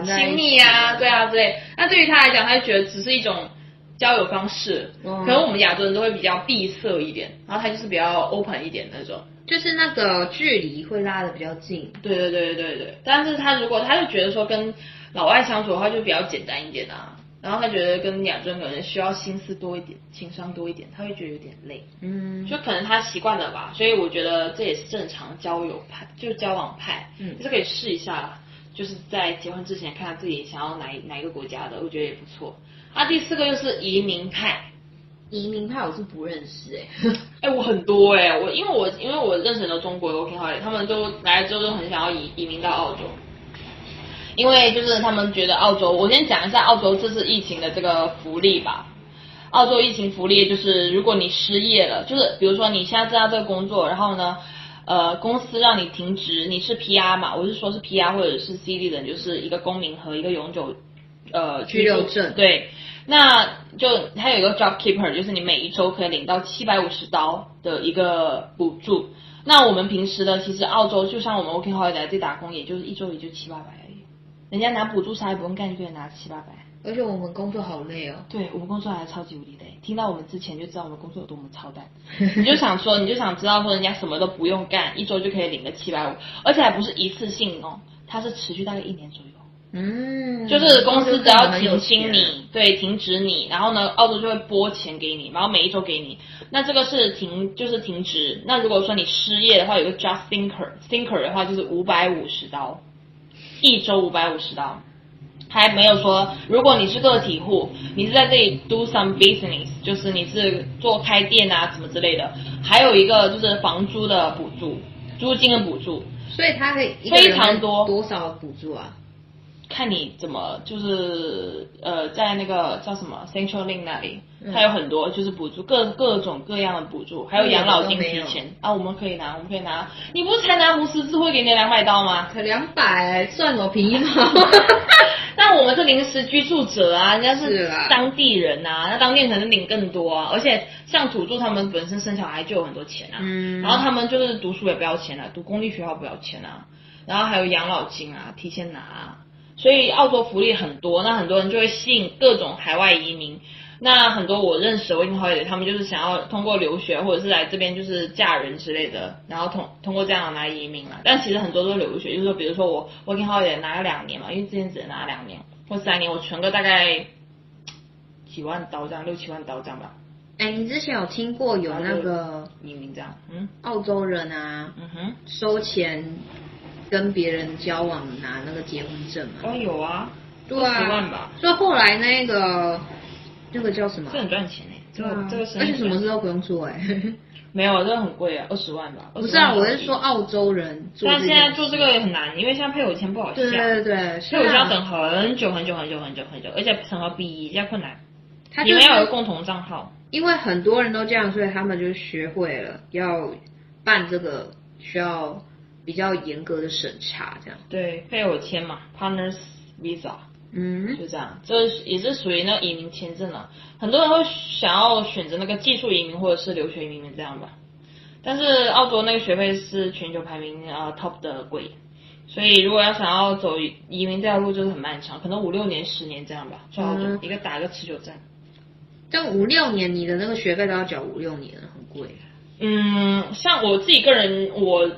[SPEAKER 1] 亲密啊，对啊，之类。那对于他来讲，他就觉得只是一种交友方式，
[SPEAKER 2] 嗯
[SPEAKER 1] 可能我们亚洲人都会比较闭塞一点，然后他就是比较 open 一点那种。
[SPEAKER 2] 就是那个距离会拉的比较近。
[SPEAKER 1] 对对对对对，但是他如果他就觉得说跟老外相处的话就比较简单一点啊，然后他觉得跟亚洲人可能需要心思多一点，情商多一点，他会觉得有点累，
[SPEAKER 2] 嗯，
[SPEAKER 1] 就可能他习惯了吧，所以我觉得这也是正常交友派，就是交往派，
[SPEAKER 2] 嗯。
[SPEAKER 1] 就是可以试一下，就是在结婚之前看看自己想要哪一哪一个国家的，我觉得也不错。啊，第四个就是移民派，
[SPEAKER 2] 移民派我是不认识哎、
[SPEAKER 1] 哎、我很多哎、我因为我因为我认识很多中国的 OK 好他们都来了之后都很想要移移民到澳洲，因为就是他们觉得澳洲，我先讲一下澳洲这次疫情的这个福利吧。澳洲疫情福利就是，如果你失业了，就是比如说你现在在这个工作，然后呢，呃，公司让你停职，你是 PR 嘛，我是说是 PR 或者是 CD 的，就是一个公民和一个永久呃
[SPEAKER 2] 居留
[SPEAKER 1] 住
[SPEAKER 2] 证
[SPEAKER 1] 对，那就还有一个 Job Keeper，就是你每一周可以领到七百五十刀的一个补助。那我们平时的，其实澳洲就像我们 OK Holiday 这打工，也就是一周也就七八百而已。人家拿补助啥也不用干，就可以拿七八百。
[SPEAKER 2] 而且我们工作好累哦。
[SPEAKER 1] 对我们工作还超级无敌累，听到我们之前就知道我们工作有多么操蛋。你就想说，你就想知道说人家什么都不用干，一周就可以领个七百五，而且还不是一次性哦，它是持续大概一年左右。
[SPEAKER 2] 嗯，
[SPEAKER 1] 就是公司只要停薪你，对，停止你，然后呢，澳洲就会拨钱给你，然后每一周给你。那这个是停，就是停职。那如果说你失业的话，有个 Just Thinker，Thinker 的话就是五百五十刀，一周五百五十刀。还没有说，如果你是个体户，你是在这里 do some business，就是你是做开店啊什么之类的，还有一个就是房租的补助，租金的补助，
[SPEAKER 2] 所以他可以
[SPEAKER 1] 非常多
[SPEAKER 2] 多少补助啊？
[SPEAKER 1] 看你怎么就是呃，在那个叫什么 Central Link 那里，
[SPEAKER 2] 嗯。
[SPEAKER 1] 它有很多就是补助各各种各样的补助，还有养老金提前。啊，我们可以拿，我们可以拿。你不是才拿红十字会给你两百刀吗？
[SPEAKER 2] 才两百，算我便宜吗？
[SPEAKER 1] 那我们是临时居住者啊，人家是当地人啊，那当地人可能领更多啊，而且像土著他们本身生小孩就有很多钱啊，
[SPEAKER 2] 嗯。
[SPEAKER 1] 然后他们就是读书也不要钱啊，读公立学校不要钱啊，然后还有养老金啊，提前拿啊，所以澳洲福利很多，那很多人就会吸引各种海外移民。那很多我认识的 working holiday，他们就是想要通过留学或者是来这边就是嫁人之类的，然后通通过这样来移民了。但其实很多都是留学，就是说，比如说我 working holiday 拿了两年嘛，因为之前只能拿两年或三年，我存个大概几万刀这样，六七万刀这样吧，
[SPEAKER 2] 哎，你之前有听过有那个
[SPEAKER 1] 移民这样，嗯
[SPEAKER 2] 澳洲人啊，
[SPEAKER 1] 嗯哼，
[SPEAKER 2] 收钱跟别人交往拿那个结婚证吗？
[SPEAKER 1] 哦有啊，
[SPEAKER 2] 对啊，
[SPEAKER 1] 十万吧，
[SPEAKER 2] 所以后来那个那个叫什么
[SPEAKER 1] 这？很赚钱哎，这个这个生意
[SPEAKER 2] 而且什么事都不用做哎。
[SPEAKER 1] 没有，这个很贵啊，二十万吧，
[SPEAKER 2] 不是啊，我是说澳洲人做
[SPEAKER 1] 但。现在做这个也很难，因为现在配偶签不好下。
[SPEAKER 2] 对对对，
[SPEAKER 1] 所以我需要等很久很久很久很久很久，而且审核比较困难。
[SPEAKER 2] 他就是
[SPEAKER 1] 你们要有共同账号，
[SPEAKER 2] 因为很多人都这样，所以他们就学会了要办这个需要比较严格的审查，这样。
[SPEAKER 1] 对，配偶签嘛，Partners Visa
[SPEAKER 2] 嗯，
[SPEAKER 1] 就这样，这也是属于那个移民签证了。很多人会想要选择那个技术移民或者是留学移民这样吧，但是澳洲那个学费是全球排名啊、呃 top 的贵，所以如果要想要走移民这条路就是很漫长，可能五六年、十年这样吧，最好、
[SPEAKER 2] 嗯
[SPEAKER 1] 一个打一个持久战。
[SPEAKER 2] 这五六年你的那个学费都要缴五六年，很贵。
[SPEAKER 1] 嗯，像我自己个人，我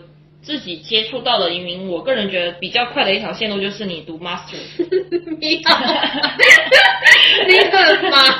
[SPEAKER 1] 自己接触到的移民，我个人觉得比较快的一条线路就是你读 master。
[SPEAKER 2] 你好，你很忙。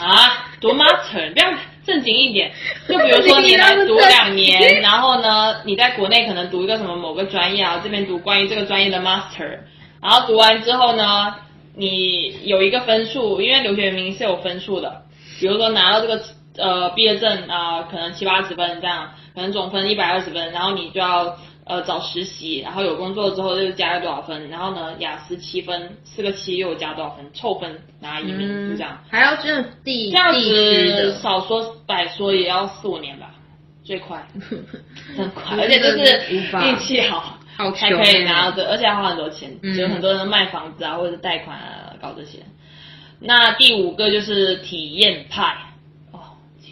[SPEAKER 1] 啊，读 master，不要正经一点。就比如说你来读两年，然后呢，你在国内可能读一个什么某个专业啊，这边读关于这个专业的 master，然后读完之后呢，你有一个分数，因为留学移民是有分数的，比如说拿到这个呃毕业证啊、可能七八十分这样，可能总分一百二十分，然后你就要呃找实习，然后有工作之后又加了多少分，然后呢雅思七分，四个七又加多少分，凑分拿移民、就这样。
[SPEAKER 2] 还要这种地
[SPEAKER 1] 这样子，少说百说也要四五年吧，最快，很快，而且就是运气好，
[SPEAKER 2] 好
[SPEAKER 1] 才可以拿到这，而且要花很多钱，
[SPEAKER 2] 嗯
[SPEAKER 1] 就很多人卖房子啊或者是贷款啊搞这些。那第五个就是体验派。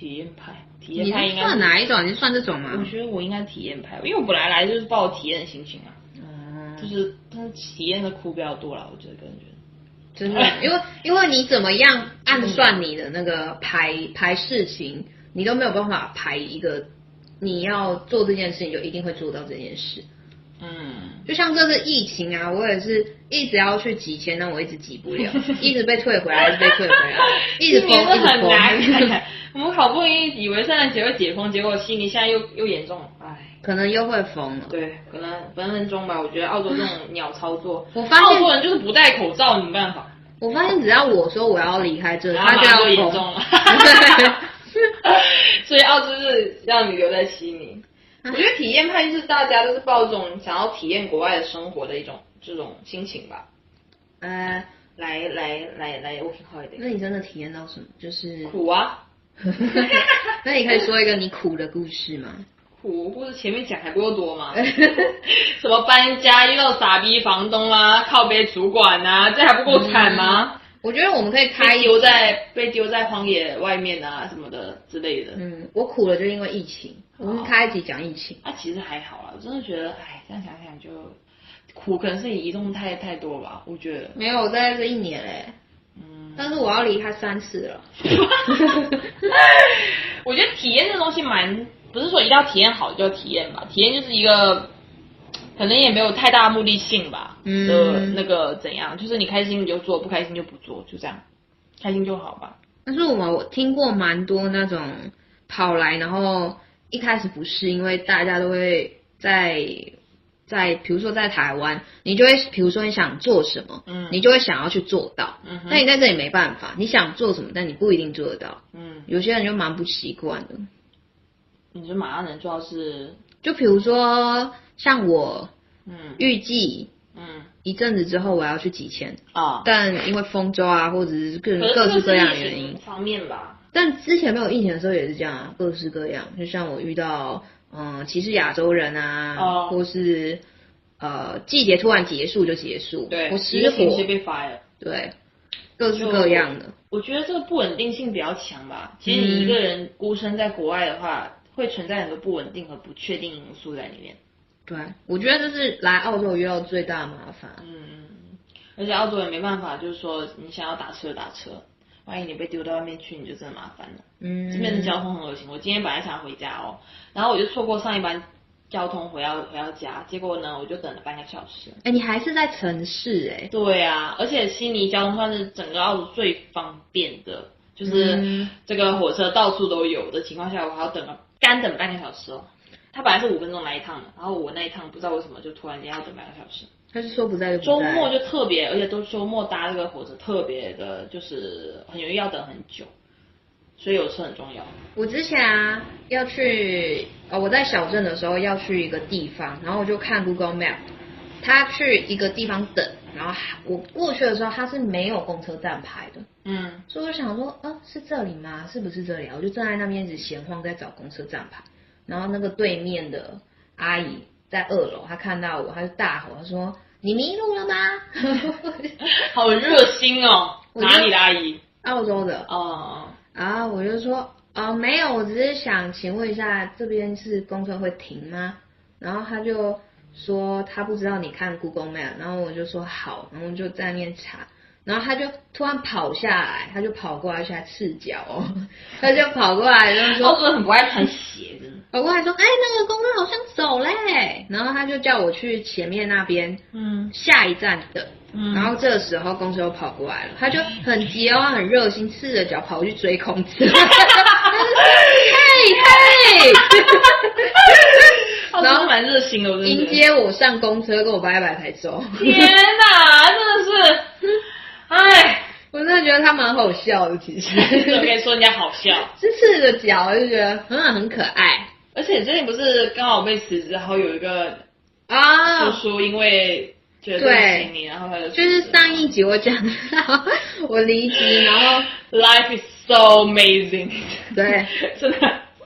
[SPEAKER 1] 哦，体验派，体验派应该
[SPEAKER 2] 算哪一种？你是算这种吗我？
[SPEAKER 1] 觉得我应该体验派，因为我本来来就是抱体验的心情啊，
[SPEAKER 2] 嗯
[SPEAKER 1] 就是但是体验的苦比较多啦，我觉得个人觉得。
[SPEAKER 2] 真的，因为因为你怎么样暗算你的那个排排事情，你都没有办法排一个你要做这件事，情就一定会做到这件事。
[SPEAKER 1] 嗯，
[SPEAKER 2] 就像这次疫情啊，我也是一直要去挤签，但我一直挤不了，一直被退回来，一直被退回来，一直封，一直封，
[SPEAKER 1] 我们好不容易以为圣诞节会解封，结果悉尼现在又又严重了，唉。
[SPEAKER 2] 可能又会封了。
[SPEAKER 1] 对，可能分分钟吧。我觉得澳洲这种鸟操作，
[SPEAKER 2] 我发现
[SPEAKER 1] 澳洲人就是不戴口罩，没办法，
[SPEAKER 2] 我发现只要我说我要离开这，
[SPEAKER 1] 然后
[SPEAKER 2] 他就要
[SPEAKER 1] 严
[SPEAKER 2] 封。
[SPEAKER 1] 重了。所以澳洲是让你留在悉尼。我觉得体验派就是大家都是抱这种想要体验国外的生活的一种这种心情吧，
[SPEAKER 2] 呃，
[SPEAKER 1] 来来来来 working holiday。
[SPEAKER 2] 那你真的体验到什么？就是，
[SPEAKER 1] 苦啊
[SPEAKER 2] 那你可以说一个你苦的故事吗？
[SPEAKER 1] 苦，故事前面讲还不够多吗？什么搬家遇到傻逼房东啊，靠背主管啊，这还不够惨吗？
[SPEAKER 2] 我觉得我们可以开
[SPEAKER 1] 丢在被丢在荒野外面啊什么的之类的。
[SPEAKER 2] 嗯，我苦了就因为疫情，我们开一集讲疫情。
[SPEAKER 1] 那、其实还好啦，我真的觉得，哎，这样想想就苦，可能是你移动太太多吧，我觉得。
[SPEAKER 2] 没有，我在这一年嘞，
[SPEAKER 1] 嗯，
[SPEAKER 2] 但是我要离开三次了。
[SPEAKER 1] 我觉得体验这东西蛮，不是说一定要体验好就体验吧，体验就是一个，可能也没有太大目的性吧，
[SPEAKER 2] 嗯
[SPEAKER 1] 的那个怎样，就是你开心你就做，不开心就不做，就这样，开心就好吧。
[SPEAKER 2] 但是我们我听过蛮多那种跑来，然后一开始不是因为大家都会在在，比如说在台湾，你就会比如说你想做什么，
[SPEAKER 1] 嗯。
[SPEAKER 2] 你就会想要去做到。
[SPEAKER 1] 嗯哼。
[SPEAKER 2] 但你在这里没办法，你想做什么，但你不一定做得到。
[SPEAKER 1] 嗯，
[SPEAKER 2] 有些人就蛮不习惯的，
[SPEAKER 1] 你就马上能做到是，
[SPEAKER 2] 就比如说像我
[SPEAKER 1] 嗯。
[SPEAKER 2] 预计
[SPEAKER 1] 嗯。
[SPEAKER 2] 一阵子之后我要去几千，
[SPEAKER 1] 啊，
[SPEAKER 2] 但因为丰州啊，或者是各各式各样的原因，
[SPEAKER 1] 方面吧，
[SPEAKER 2] 但之前没有疫情的时候也是这样啊，各式各样。就像我遇到嗯歧视亚洲人啊，
[SPEAKER 1] 哦
[SPEAKER 2] 或是呃季节突然结束就结束，
[SPEAKER 1] 对，
[SPEAKER 2] 我
[SPEAKER 1] 一
[SPEAKER 2] 失火
[SPEAKER 1] 个星期，被 fire。
[SPEAKER 2] 对，各式各样的。
[SPEAKER 1] 我觉得这个不稳定性比较强吧。其实你一个人孤身在国外的话，会存在很多不稳定和不确定因素在里面。
[SPEAKER 2] 对，我觉得这是来澳洲遇到最大的麻烦。
[SPEAKER 1] 嗯，而且澳洲也没办法，就是说你想要打车打车，万一你被丢到外面去，你就真的麻烦了。
[SPEAKER 2] 嗯，
[SPEAKER 1] 这边的交通很恶心。我今天本来想回家哦，然后我就错过上一班交通回到回到家，结果呢，我就等了半个小时。
[SPEAKER 2] 哎、你还是在城市哎、
[SPEAKER 1] 对啊，而且悉尼交通算是整个澳洲最方便的，就是
[SPEAKER 2] 嗯
[SPEAKER 1] 这个火车到处都有的情况下，我还要等了干等半个小时哦。他本来是五分钟来一趟的，然后我那一趟不知道为什么就突然间要等半个小时。
[SPEAKER 2] 他是说不在。
[SPEAKER 1] 周末就特别，而且都周末搭这个火车特别的，就是很容易要等很久，所以有车很重要。
[SPEAKER 2] 我之前啊要去，呃，我在小镇的时候要去一个地方，然后我就看 Google Map，他去一个地方等，然后我过去的时候他是没有公车站牌的，
[SPEAKER 1] 嗯，
[SPEAKER 2] 所以我想说，啊，是这里吗？是不是这里啊？我就站在那边一直闲晃，在找公车站牌，然后那个对面的阿姨在二楼，他看到我，他就大吼，他说：“你迷路了吗？”
[SPEAKER 1] 好热心哦，哪里的阿姨？
[SPEAKER 2] 澳洲的，
[SPEAKER 1] 哦，
[SPEAKER 2] 然后我就说，哦，没有，我只是想请问一下，这边是公车会停吗？然后他就说他不知道你看 Google Map，然后我就说好，然后我就在那边查，然后他就突然跑下来，他就跑过来，下来赤脚哦，他就跑过来，然后说
[SPEAKER 1] 澳洲人很不爱穿鞋的。
[SPEAKER 2] 跑过来说，哎，那个公车好像走嘞，然后他就叫我去前面那边
[SPEAKER 1] 嗯。
[SPEAKER 2] 下一站的。
[SPEAKER 1] 嗯。
[SPEAKER 2] 然后这个时候公车又跑过来了，他就 很急哦，很热心，赤着脚跑去追公车，嘿 嘿，
[SPEAKER 1] 然后蛮热心的，
[SPEAKER 2] 迎。接我上公车，跟我拜拜才走。
[SPEAKER 1] 天哪，真的是，哎，
[SPEAKER 2] 我真的觉得他蛮好笑的，其实。
[SPEAKER 1] 我可以说人家好笑。
[SPEAKER 2] 是赤着脚，我就觉得嗯很可爱
[SPEAKER 1] 而且最近不是刚好被辞职，然后有一个
[SPEAKER 2] 啊。
[SPEAKER 1] 叔叔因为觉得对你，然后他就
[SPEAKER 2] 就是上一集我讲到我离职，然后
[SPEAKER 1] Life is so amazing，
[SPEAKER 2] 对，
[SPEAKER 1] 真的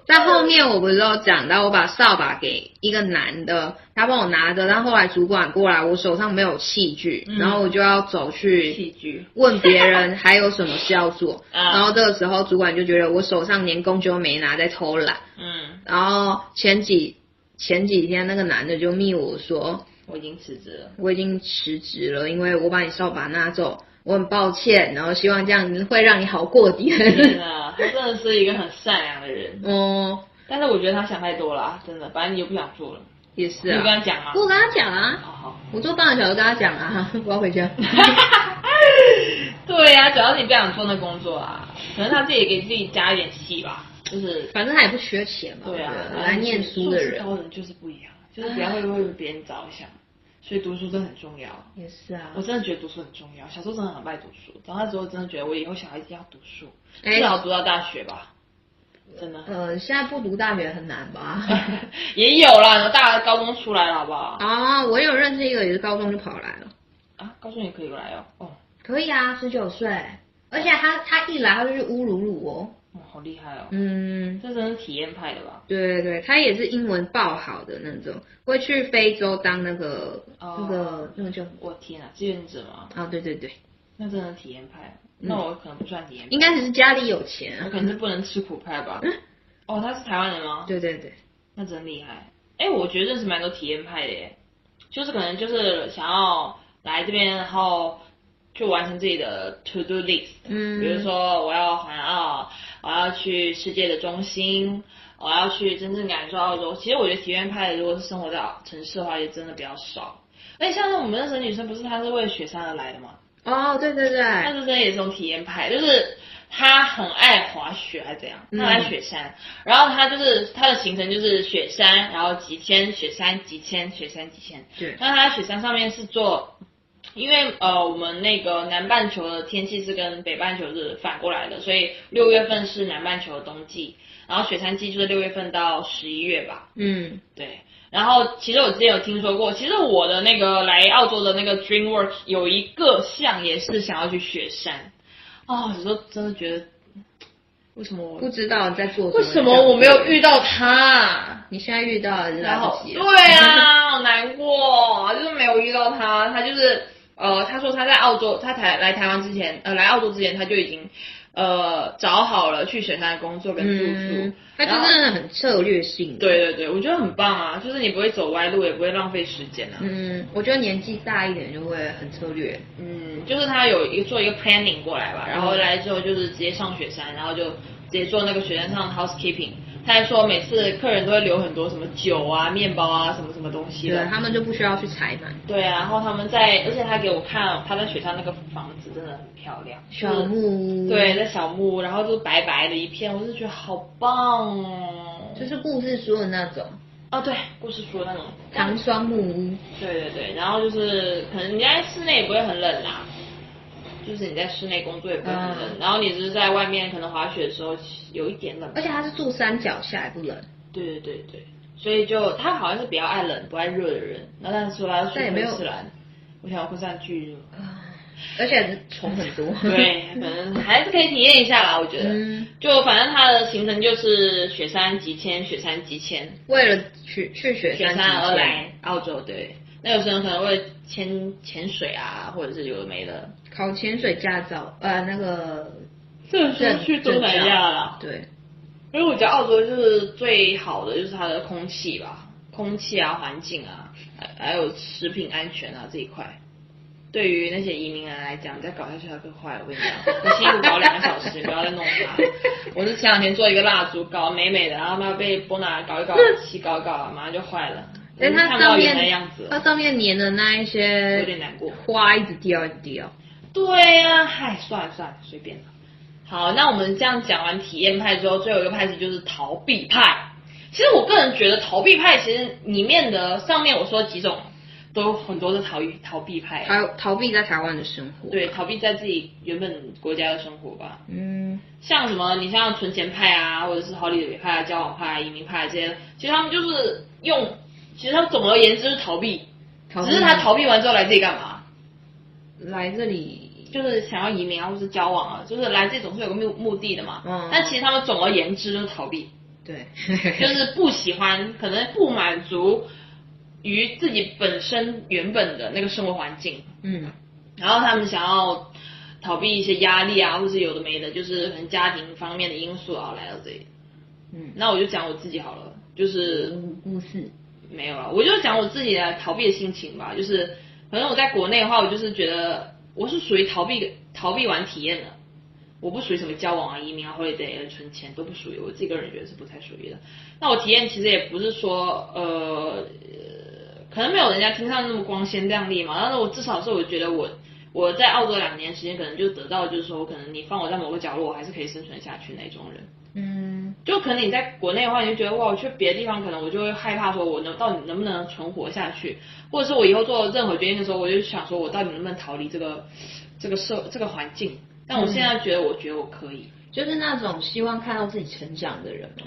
[SPEAKER 2] 在后面我不是有讲到，我把扫把给一个男的，他帮我拿着，但后来主管过来，我手上没有器具，
[SPEAKER 1] 嗯
[SPEAKER 2] 然后我就要走去
[SPEAKER 1] 器具。
[SPEAKER 2] 问别人还有什么事要做，
[SPEAKER 1] 啊
[SPEAKER 2] 然后这个时候主管就觉得我手上连工具都没拿，在偷懒。
[SPEAKER 1] 嗯，
[SPEAKER 2] 然后前几前几天那个男的就密我说
[SPEAKER 1] 我已经辞职了。
[SPEAKER 2] 我已经辞职了，因为我把你扫把拿走，我很抱歉，然后希望这样子会让你好过点。
[SPEAKER 1] 真的，他真的是一个很善良的人。
[SPEAKER 2] 哦，
[SPEAKER 1] 但是我觉得他想太多了啊，真的，反正你又不想做了，
[SPEAKER 2] 也是
[SPEAKER 1] 你有跟
[SPEAKER 2] 啊，
[SPEAKER 1] 他讲啊？
[SPEAKER 2] 我跟他讲啊，
[SPEAKER 1] 好好。
[SPEAKER 2] 我做半个小时跟他讲啊，我要回家。
[SPEAKER 1] 对呀、主要是你不想做那工作啊，可能他自己也给自己加一点戏吧，就是
[SPEAKER 2] 反正他也不缺钱嘛，
[SPEAKER 1] 对啊
[SPEAKER 2] 来念书的人
[SPEAKER 1] 高人就是不一样，就是比较会为别人着想，所以读书真的很重要。
[SPEAKER 2] 也是啊
[SPEAKER 1] 我。真的觉得读书很重要，小时候真的很爱读书，长大之后真的觉得我以后小孩一定要读书，
[SPEAKER 2] 哎
[SPEAKER 1] 至少读到大学吧，真的。
[SPEAKER 2] 呃，现在不读大学很难吧？
[SPEAKER 1] 也有啦，大高中出来了，好不好？
[SPEAKER 2] 啊，我有认识一个也是高中就跑来了，
[SPEAKER 1] 啊，高中也可以来哦，哦，
[SPEAKER 2] 可以啊，十九岁，而且他他一来他就去乌鲁鲁哦，
[SPEAKER 1] 哦好厉害哦，
[SPEAKER 2] 嗯，
[SPEAKER 1] 这真是体验派的吧？
[SPEAKER 2] 对对对，他也是英文爆好的那种，会去非洲当那个、
[SPEAKER 1] 哦。
[SPEAKER 2] 那个那个叫
[SPEAKER 1] 我天啊，志愿者吗？
[SPEAKER 2] 啊，对对对，
[SPEAKER 1] 那真的体验派，那我可能不算体验派，
[SPEAKER 2] 应该只是家里有钱。啊，
[SPEAKER 1] 我可能是不能吃苦派吧。哦，他是台湾人吗？
[SPEAKER 2] 对对对，
[SPEAKER 1] 那真厉害。哎，我觉得认识蛮多体验派的耶，就是可能就是想要来这边，然后就完成自己的 to do list。
[SPEAKER 2] 嗯
[SPEAKER 1] 比如说我要环澳，我要去世界的中心，我要去真正感受澳洲。其实我觉得体验派的，如果是生活在城市的话，也真的比较少。而且像是我们认识的女生，不是她是为了雪山而来的吗？
[SPEAKER 2] 哦，对对
[SPEAKER 1] 那
[SPEAKER 2] 对，
[SPEAKER 1] 是真的也是种体验派，就是她很爱滑雪还是怎样，他很爱雪山，然后她就是她的行程就是雪山，然后几千雪山几千雪山几千，
[SPEAKER 2] 对
[SPEAKER 1] 那她在雪山上面是做。因为呃，我们那个南半球的天气是跟北半球是反过来的，所以六月份是南半球的冬季，然后雪山季就是六月份到十一月吧。
[SPEAKER 2] 嗯，
[SPEAKER 1] 对，然后其实我之前有听说过，其实我的那个来澳洲的那个 dream work 有一个项也是想要去雪山，哦，有时候真的觉得，为什么我
[SPEAKER 2] 不知道你在做
[SPEAKER 1] 为什么我没有遇到他？
[SPEAKER 2] 你现在遇到了
[SPEAKER 1] 然后对啊，好难过，就是没有遇到他。他就是呃，他说他在澳洲，他台来台湾之前，呃，来澳洲之前他就已经呃找好了去雪山的工作跟住宿。
[SPEAKER 2] 嗯，他就
[SPEAKER 1] 然后
[SPEAKER 2] 真的很策略性，
[SPEAKER 1] 对对对，我觉得很棒啊，就是你不会走歪路，也不会浪费时间啊。
[SPEAKER 2] 嗯，我觉得年纪大一点就会很策略，
[SPEAKER 1] 嗯，就是他有一个做一个 planning 过来吧，然后来之后就是直接上雪山，然后就直接做那个雪山上的 housekeeping。他还说每次客人都会留很多什么酒啊、面包啊、什么什么东西的。
[SPEAKER 2] 对他们就不需要去采买
[SPEAKER 1] 对啊，然后他们在，而且他给我看他在雪山那个房子真的很漂亮，
[SPEAKER 2] 小木屋，
[SPEAKER 1] 对，在小木屋，然后就是白白的一片，我就觉得好棒哦。
[SPEAKER 2] 就是故事书的那种。
[SPEAKER 1] 哦，对，故事书的那种。
[SPEAKER 2] 糖霜木屋，
[SPEAKER 1] 对对对，然后就是可能你在室内也不会很冷啦，就是你在室内工作也不会很冷，
[SPEAKER 2] 嗯。
[SPEAKER 1] 然后你只是在外面可能滑雪的时候有一点冷，
[SPEAKER 2] 而且它是住山脚下，也不冷，
[SPEAKER 1] 对对对。对，所以就他好像是比较爱冷不爱热的人，那但是说他要去
[SPEAKER 2] 但也没有
[SPEAKER 1] 昆士兰，我想要昆士兰巨热，
[SPEAKER 2] 而且是虫很多，
[SPEAKER 1] 对，反正还是可以体验一下啦，我觉得，
[SPEAKER 2] 嗯。
[SPEAKER 1] 就反正他的行程就是雪山极千，雪山极千，
[SPEAKER 2] 为了去去雪
[SPEAKER 1] 雪
[SPEAKER 2] 山
[SPEAKER 1] 山而来澳洲，对。那有些人可能会潜潜水啊，或者是有的没的，
[SPEAKER 2] 考潜水驾照，呃，那个
[SPEAKER 1] 这去东南亚啦。
[SPEAKER 2] 对，
[SPEAKER 1] 因为我觉得澳洲就是最好的就是它的空气吧，空气啊、环境啊，还还有食品安全啊这一块。对于那些移民人来讲，再搞下去它更坏了。我跟你讲，你辛苦搞两个小时，不要再弄它。我是前两天做一个蜡烛，搞美美的，然后它被波拿搞一搞，漆搞一搞，马上就坏了。
[SPEAKER 2] 但它上
[SPEAKER 1] 原来的样子
[SPEAKER 2] 它上面粘的那一些
[SPEAKER 1] 有
[SPEAKER 2] 些
[SPEAKER 1] 点难过。
[SPEAKER 2] 花一直掉一直掉，
[SPEAKER 1] 对呀、嗨，算了算了，随便了。好，那我们这样讲完体验派之后，最后一个派系就是逃避派。其实我个人觉得逃避派其实里面的上面我说几种，都有很多是逃避逃避派。
[SPEAKER 2] 逃逃避在台湾的生活，
[SPEAKER 1] 对，逃避在自己原本国家的生活吧。
[SPEAKER 2] 嗯，
[SPEAKER 1] 像什么，你像存钱派啊，或者是 holiday 派啊、交往派啊、移民派啊这些，其实他们就是用，其实他们总而言之就是逃避，
[SPEAKER 2] 逃避
[SPEAKER 1] 只是他逃避完之后来这里干嘛？
[SPEAKER 2] 来这里
[SPEAKER 1] 就是想要移民啊，或是交往啊，就是来这总是有个目目的的嘛。
[SPEAKER 2] 嗯
[SPEAKER 1] 但其实他们总而言之就是逃避。
[SPEAKER 2] 对，
[SPEAKER 1] 就是不喜欢，可能不满足于自己本身原本的那个生活环境，
[SPEAKER 2] 嗯
[SPEAKER 1] 然后他们想要逃避一些压力啊，或是有的没的，就是可能家庭方面的因素啊来到这里。
[SPEAKER 2] 嗯，
[SPEAKER 1] 那我就讲我自己好了，就是
[SPEAKER 2] 故故事，
[SPEAKER 1] 没有了，我就讲我自己的逃避的心情吧。就是反正我在国内的话，我就是觉得我是属于逃避逃避完体验的，我不属于什么交往啊、移民啊、holiday 存钱都不属于，我自己个人觉得是不太属于的。那我体验其实也不是说呃。呃可能没有人家听上那么光鲜亮丽嘛，但是我至少是我觉得我我在澳洲两年时间，可能就得到就是说，可能你放我在某个角落，我还是可以生存下去那种人。
[SPEAKER 2] 嗯
[SPEAKER 1] 就可能你在国内的话，你就觉得哇，我去别的地方，可能我就会害怕说，我能到底能不能存活下去，或者是我以后做任何决定的时候，我就想说我到底能不能逃离这个这个社这个环境。但我现在觉得，我觉得我可以，
[SPEAKER 2] 就是那种希望看到自己成长的人嘛。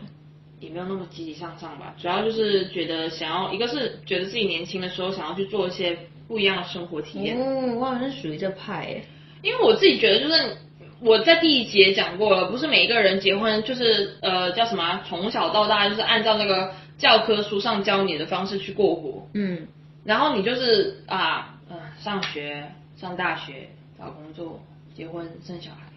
[SPEAKER 1] 也没有那么积极向上吧。主要就是觉得想要，一个是觉得自己年轻的时候想要去做一些不一样的生活体验。
[SPEAKER 2] 哦，我好像是属于这派诶。
[SPEAKER 1] 因为我自己觉得，就是我在第一节讲过了，不是每一个人结婚就是呃叫什么啊，从小到大就是按照那个教科书上教你的方式去过活，
[SPEAKER 2] 嗯。
[SPEAKER 1] 然后你就是啊呃上学、上大学、找工作、结婚、生小孩，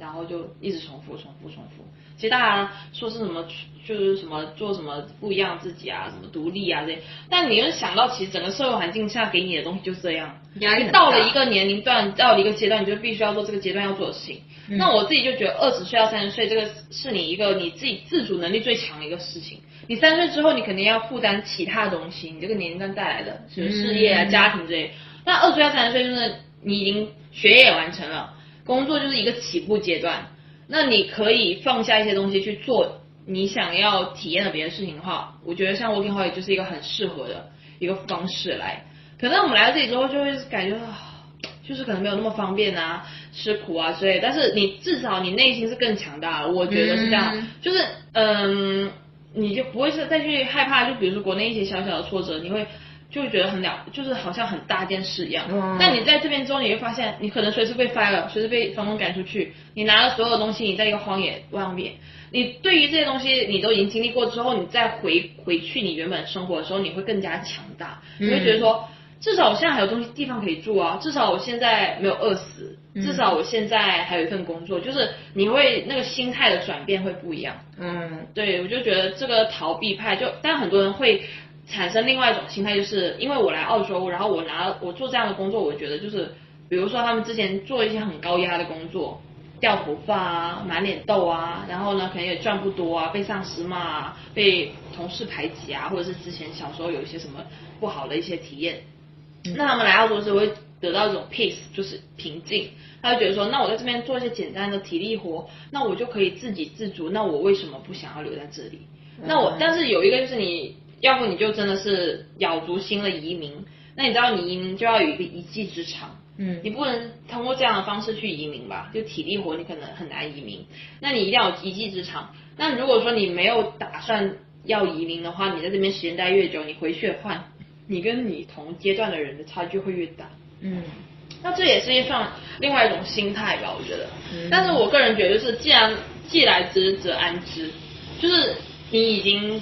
[SPEAKER 1] 然后就一直重复、重复、重复。其实大家说是什么，就是什么做什么不一样自己啊，什么独立啊这些，但你又想到，其实整个社会环境下给你的东西就是这样。
[SPEAKER 2] 压力很大
[SPEAKER 1] 到了一个年龄段，到了一个阶段，你就必须要做这个阶段要做的事情。
[SPEAKER 2] 嗯
[SPEAKER 1] 那我自己就觉得，二十岁到三十岁，这个是你一个你自己自主能力最强的一个事情。你三十岁之后，你肯定要负担其他东西，你这个年龄段带来的，什么事业啊、
[SPEAKER 2] 嗯
[SPEAKER 1] 家庭之类。那二十岁到三十岁，就是你已经学业也完成了，工作就是一个起步阶段。那你可以放下一些东西去做你想要体验的别的事情的话，我觉得像 working holiday 就是一个很适合的一个方式来。可能我们来到这里之后，就会感觉啊，就是可能没有那么方便啊，吃苦啊之类的。但是你至少你内心是更强大的，我觉得是这样。
[SPEAKER 2] 嗯
[SPEAKER 1] 就是嗯，你就不会是再去害怕，就比如说国内一些小小的挫折，你会。就会觉得很了，就是好像很大件事一样。
[SPEAKER 2] 嗯
[SPEAKER 1] 但你在这边之后，你会发现，你可能随时被 fire 了，随时被房东赶出去。你拿了所有的东西，你在一个荒野外面，你对于这些东西你都已经经历过之后，你再回回去你原本生活的时候，你会更加强大。你会觉得说，至少我现在还有东西地方可以住啊，至少我现在没有饿死，至少我现在还有一份工作，就是你会那个心态的转变会不一样。
[SPEAKER 2] 嗯
[SPEAKER 1] 对，我就觉得这个逃避派就，但很多人会产生另外一种心态，就是因为我来澳洲，然后我拿我做这样的工作，我觉得就是，比如说他们之前做一些很高压的工作，掉头发啊，满脸痘啊，然后呢可能也赚不多啊，被上司骂啊，被同事排挤啊，或者是之前小时候有一些什么不好的一些体验，那他们来澳洲的时候会得到一种 peace，就是平静。他就觉得说，那我在这边做一些简单的体力活，那我就可以自给自足。那我为什么不想要留在这里？那我，但是有一个就是你，要不你就真的是咬足心了移民。那你知道你移民就要有一个一技之长，
[SPEAKER 2] 嗯
[SPEAKER 1] 你不能通过这样的方式去移民吧？就体力活你可能很难移民，那你一定要有一技之长。那如果说你没有打算要移民的话，你在这边时间待越久，你回去的话，你跟你同阶段的人的差距会越大。
[SPEAKER 2] 嗯
[SPEAKER 1] 那这也是一算另外一种心态吧，我觉得。
[SPEAKER 2] 嗯
[SPEAKER 1] 但是我个人觉得，就是既然既来之则安之，就是你已经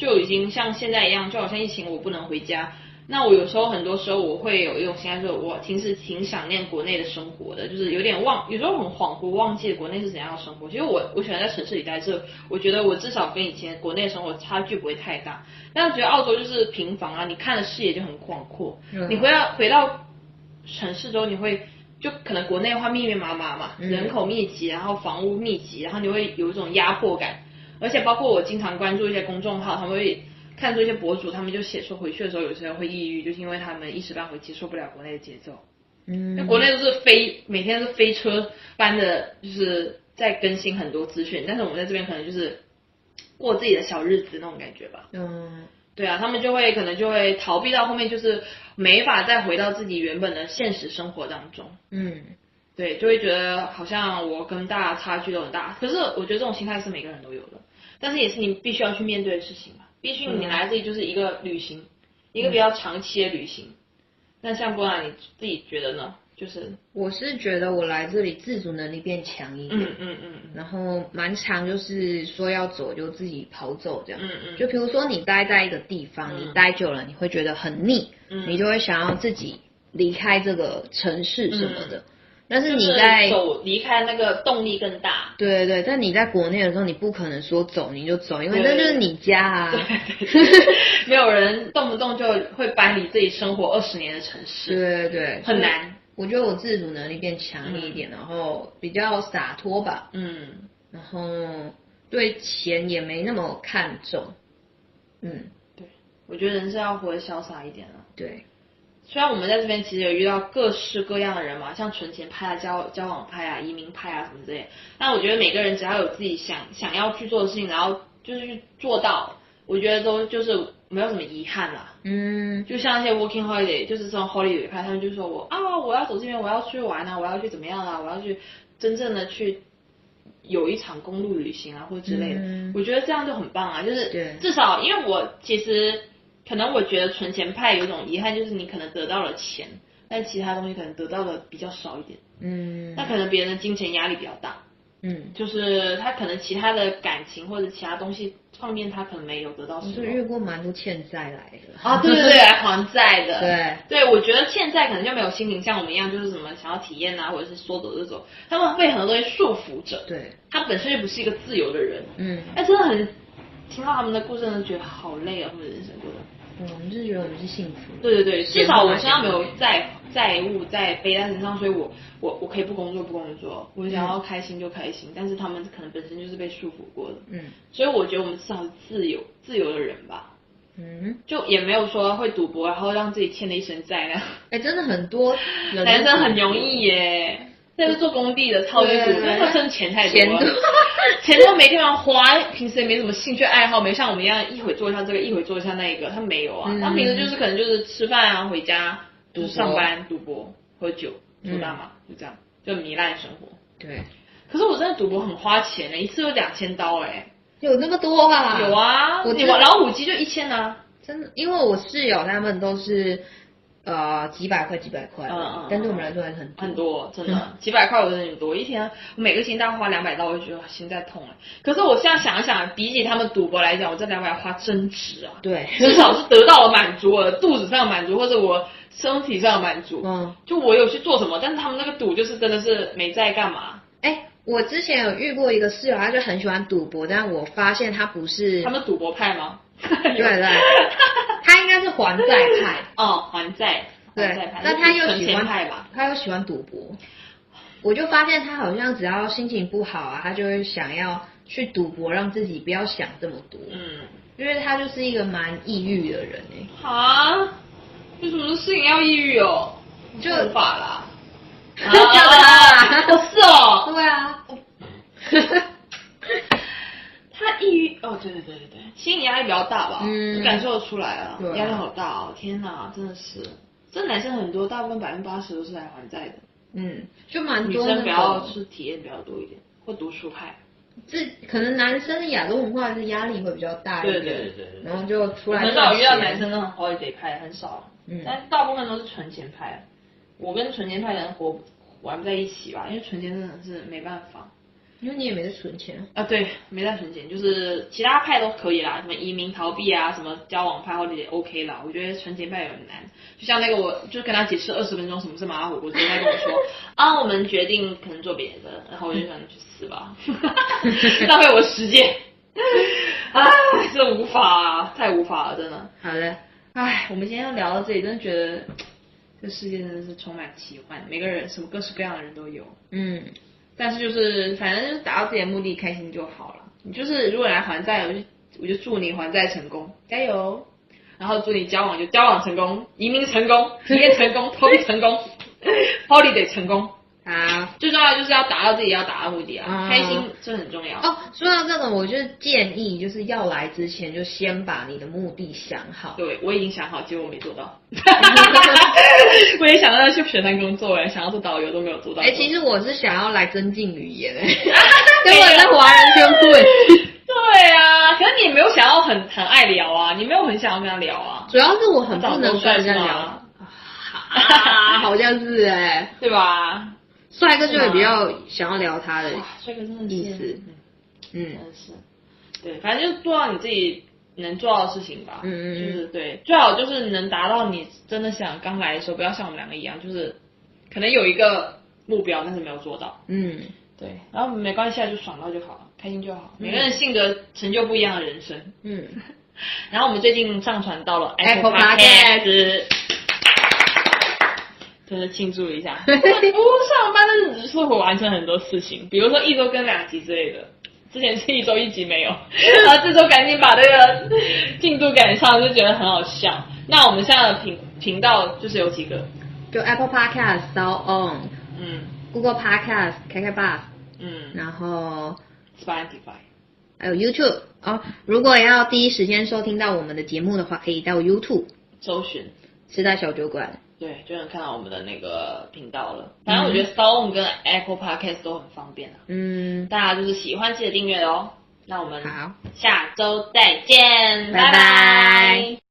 [SPEAKER 1] 就已经像现在一样，就好像疫情我不能回家，那我有时候很多时候我会有一种心态，说我其实挺想念国内的生活的，就是有点忘，有时候很恍惚忘记了国内是怎样的生活。其实我我喜欢在城市里待着，我觉得我至少跟以前国内的生活差距不会太大。但我觉得澳洲就是平房啊，你看的视野就很广阔，
[SPEAKER 2] 嗯
[SPEAKER 1] 你回到回到城市之后，你会就可能国内的话密密麻麻嘛，
[SPEAKER 2] 嗯
[SPEAKER 1] 人口密集，然后房屋密集，然后你会有一种压迫感。而且包括我经常关注一些公众号，他们会看出一些博主，他们就写说回去的时候有些人会抑郁，就是因为他们一时半会接受不了国内的节奏。
[SPEAKER 2] 嗯，
[SPEAKER 1] 国内都是飞，每天是飞车般的，就是在更新很多资讯，但是我们在这边可能就是过自己的小日子那种感觉吧。
[SPEAKER 2] 嗯
[SPEAKER 1] 对啊，他们就会可能就会逃避到后面，就是没法再回到自己原本的现实生活当中。
[SPEAKER 2] 嗯
[SPEAKER 1] 对，就会觉得好像我跟大家差距都很大。可是我觉得这种心态是每个人都有的，但是也是你必须要去面对的事情嘛。毕竟你来这里就是一个旅行，一个比较长期的旅行。那像波兰你自己觉得呢？就是
[SPEAKER 2] 我是觉得我来这里自主能力变强一点，
[SPEAKER 1] 嗯嗯嗯
[SPEAKER 2] 然后蛮长，就是说要走就自己跑走这样。
[SPEAKER 1] 嗯嗯
[SPEAKER 2] 就比如说你待在一个地方，
[SPEAKER 1] 嗯
[SPEAKER 2] 你待久了你会觉得很腻，
[SPEAKER 1] 嗯
[SPEAKER 2] 你就会想要自己离开这个城市什么的。
[SPEAKER 1] 就是
[SPEAKER 2] 你在
[SPEAKER 1] 走离开那个动力更大。
[SPEAKER 2] 对对对，但你在国内的时候，你不可能说走你就走，因为
[SPEAKER 1] 对
[SPEAKER 2] 那就是你家啊。
[SPEAKER 1] 对 对对，没有人动不动就会搬离自己生活二十年的城市，
[SPEAKER 2] 对对对，
[SPEAKER 1] 很难。
[SPEAKER 2] 我觉得我自主能力变强一点，然后比较洒脱吧，
[SPEAKER 1] 嗯，
[SPEAKER 2] 然后对钱也没那么看重。嗯，
[SPEAKER 1] 对，我觉得人是要活得潇洒一点啊。
[SPEAKER 2] 对，
[SPEAKER 1] 虽然我们在这边其实有遇到各式各样的人嘛，像存钱派啊、交交往派啊、移民派啊什么之类，但我觉得每个人只要有自己想想要去做的事情，然后就是去做到，我觉得都就是没有什么遗憾啦。
[SPEAKER 2] 嗯，
[SPEAKER 1] 就像一些 working holiday，就是这种 holiday 派，他们就说我啊，我要走这边，我要出去玩啊，我要去怎么样啊，我要去真正的去有一场公路旅行啊，或者之类的。
[SPEAKER 2] 嗯
[SPEAKER 1] 我觉得这样就很棒啊，就是至少因为我其实可能我觉得存钱派有一种遗憾，就是你可能得到了钱，但其他东西可能得到的比较少一点，
[SPEAKER 2] 嗯，
[SPEAKER 1] 那可能别人的金钱压力比较大。
[SPEAKER 2] 嗯，
[SPEAKER 1] 就是他可能其他的感情或者其他东西方面，他可能没有得到什么。
[SPEAKER 2] 我是遇过蛮多欠债来的。
[SPEAKER 1] 啊，对对对，来还债的。
[SPEAKER 2] 对
[SPEAKER 1] 对，我觉得欠债可能就没有心灵像我们一样，就是什么想要体验啊，或者是说走就走，他们被很多东西束缚着，
[SPEAKER 2] 对，
[SPEAKER 1] 他本身就不是一个自由的人。
[SPEAKER 2] 嗯，
[SPEAKER 1] 哎，真的很听到他们的故事，真的觉得好累啊，或者人生过得。
[SPEAKER 2] 嗯我们是觉得我们是幸福的。
[SPEAKER 1] 对对对，至少我身上没有
[SPEAKER 2] 闲
[SPEAKER 1] 债债务在背在身上，所以我我我可以不工作不工作，我想要开心就开心。但是他们可能本身就是被束缚过的，
[SPEAKER 2] 嗯
[SPEAKER 1] 所以我觉得我们至少是自由自由的人吧，
[SPEAKER 2] 嗯，
[SPEAKER 1] 就也没有说会赌博，然后让自己欠了一身债那样。
[SPEAKER 2] 哎，真的很多
[SPEAKER 1] 男生很容易耶，那是做工地的超级赌，
[SPEAKER 2] 对
[SPEAKER 1] 那个真钱太多
[SPEAKER 2] 钱
[SPEAKER 1] 了
[SPEAKER 2] 多，
[SPEAKER 1] 钱都没地方花，平时也没什么兴趣爱好，没像我们一样一会做一下这个，一会做一下那个，他没有啊，
[SPEAKER 2] 嗯
[SPEAKER 1] 他平时就是可能就是吃饭啊，回家就是上班、赌博、喝酒、抽
[SPEAKER 2] 嗯
[SPEAKER 1] 大麻，就这样，就糜烂生活。
[SPEAKER 2] 对，
[SPEAKER 1] 可是我真的赌博很花钱呢，一次有两千刀哎，
[SPEAKER 2] 有那么多啊？
[SPEAKER 1] 有，啊，
[SPEAKER 2] 我
[SPEAKER 1] 老虎机就一千啊，
[SPEAKER 2] 真的，因为我室友他们都是呃几百块几百块
[SPEAKER 1] 嗯嗯嗯
[SPEAKER 2] 但对我们来说还是很
[SPEAKER 1] 很多，真的 几百块我真的很多，一天每个星期大概花两百刀，我就觉得心在痛了。可是我现在想一想，比起他们赌博来讲，我这两百花真值啊！
[SPEAKER 2] 对，
[SPEAKER 1] 至少是得到了满足，我的肚子上满足，或者我身体上满足。
[SPEAKER 2] 嗯，
[SPEAKER 1] 就我有去做什么，但是他们那个赌就是真的是没在干嘛。
[SPEAKER 2] 哎，我之前有遇过一个室友，他就很喜欢赌博，但我发现他不是，
[SPEAKER 1] 他们赌博派吗？
[SPEAKER 2] 对 对，他应该是还债派，
[SPEAKER 1] 哦，还债，
[SPEAKER 2] 对但他又喜欢
[SPEAKER 1] 派吧？，
[SPEAKER 2] 他又喜欢赌博，我就发现他好像只要心情不好啊，他就会想要去赌博，让自己不要想这么多，
[SPEAKER 1] 嗯，
[SPEAKER 2] 因为他就是一个蛮抑郁的人哎、
[SPEAKER 1] 啊，为什么事情要抑郁哦？
[SPEAKER 2] 就
[SPEAKER 1] 无法啦。
[SPEAKER 2] 啊
[SPEAKER 1] 哦。是哦，
[SPEAKER 2] 对啊，
[SPEAKER 1] 哦，对对对对对，心理压力比较大吧，
[SPEAKER 2] 嗯。
[SPEAKER 1] 就感受得出来啊，压力好大哦，天哪，真的是，这男生很多，大部分百分之八十都是来还债的，
[SPEAKER 2] 嗯，就蛮
[SPEAKER 1] 女
[SPEAKER 2] 多那
[SPEAKER 1] 生比较是体验比较多一点，或读书派，
[SPEAKER 2] 这可能男生的亚洲文化是压力会比较大一点，
[SPEAKER 1] 对对对对对。
[SPEAKER 2] 然后就出来
[SPEAKER 1] 很少遇到男生那种 holiday 派，很少，
[SPEAKER 2] 嗯。
[SPEAKER 1] 但大部分都是存钱派，我跟存钱派的人活玩不在一起吧，因为存钱真的是没办法。
[SPEAKER 2] 因为你也没在存钱，
[SPEAKER 1] 啊，对，没在存钱，就是其他派都可以啦，什么移民逃避啊，什么交往派或者也 OK 啦。我觉得存钱派有点难，就像那个我就跟他解释二十分钟什么是麻辣火锅之后，他跟我说 啊，我们决定可能做别的，然后我就想去死吧，浪费我时间，啊，这无法，太无法了，真的。
[SPEAKER 2] 好的，
[SPEAKER 1] 唉，我们今天要聊到这里，真的觉得 这世界真的是充满奇幻，每个人什么各式各样的人都有。
[SPEAKER 2] 嗯，
[SPEAKER 1] 但是就是反正就是达到自己的目的，开心就好了。你就是如果来还债，我就我就祝你还债成功，加油！然后祝你交往就交往成功，移民成功，体验成功，投币成功，holiday 成功。
[SPEAKER 2] 好。
[SPEAKER 1] 最重要的就是要达到自己要达到的目的啊，
[SPEAKER 2] 嗯
[SPEAKER 1] 开心这很重要。
[SPEAKER 2] 哦，说到这个，我就建议就是要来之前就先把你的目的想好。
[SPEAKER 1] 对，我已经想好，结果我没做到。我也想要去雪山工作哎，想要做导游都没有做到。
[SPEAKER 2] 哎、其实我是想要来增进语言哎，根本在华人圈混。
[SPEAKER 1] 对啊，可是你也没有想要很很爱聊啊，你没有很想要跟他聊啊。
[SPEAKER 2] 主要是我很不能跟人家聊啊，好像是哎、
[SPEAKER 1] 对吧？
[SPEAKER 2] 帅哥就会比较想要聊他的
[SPEAKER 1] 哇，帅哥真的是
[SPEAKER 2] 意思。
[SPEAKER 1] 嗯
[SPEAKER 2] 嗯。
[SPEAKER 1] 真的是，对，反正就做到你自己能做到的事情吧。
[SPEAKER 2] 嗯嗯嗯。
[SPEAKER 1] 就是对，最好就是能达到你真的想刚来的时候，不要像我们两个一样，就是可能有一个目标，但是没有做到。
[SPEAKER 2] 嗯，
[SPEAKER 1] 对，然后没关系啊，就爽到就好了，开心就好。每个人性格成就不一样的人生。
[SPEAKER 2] 嗯，
[SPEAKER 1] 然后我们最近上传到了
[SPEAKER 2] Apple
[SPEAKER 1] Podcast，真的庆祝一下。不过上班的日子是会完成很多事情，比如说一周更两集之类的。之前是一周一集没有，然后这周赶紧把这个进度赶上，就觉得很好笑。那我们现在的频频道就是有几个，
[SPEAKER 2] 就 Apple Podcast、Sound On、
[SPEAKER 1] 嗯
[SPEAKER 2] Google Podcast、KK Bus，
[SPEAKER 1] 嗯
[SPEAKER 2] 然后
[SPEAKER 1] ，Spotify，
[SPEAKER 2] 还有 YouTube 哦。如果要第一时间收听到我们的节目的话，可以到 YouTube
[SPEAKER 1] 搜寻。
[SPEAKER 2] 时代小酒馆。
[SPEAKER 1] 对，就能看到我们的那个频道了。反正我觉得 s o n 跟 Apple Podcast 都很方便啊，
[SPEAKER 2] 嗯，
[SPEAKER 1] 大家就是喜欢记得订阅哦。那我们
[SPEAKER 2] 好，
[SPEAKER 1] 下周再见，
[SPEAKER 2] 拜。拜
[SPEAKER 1] 拜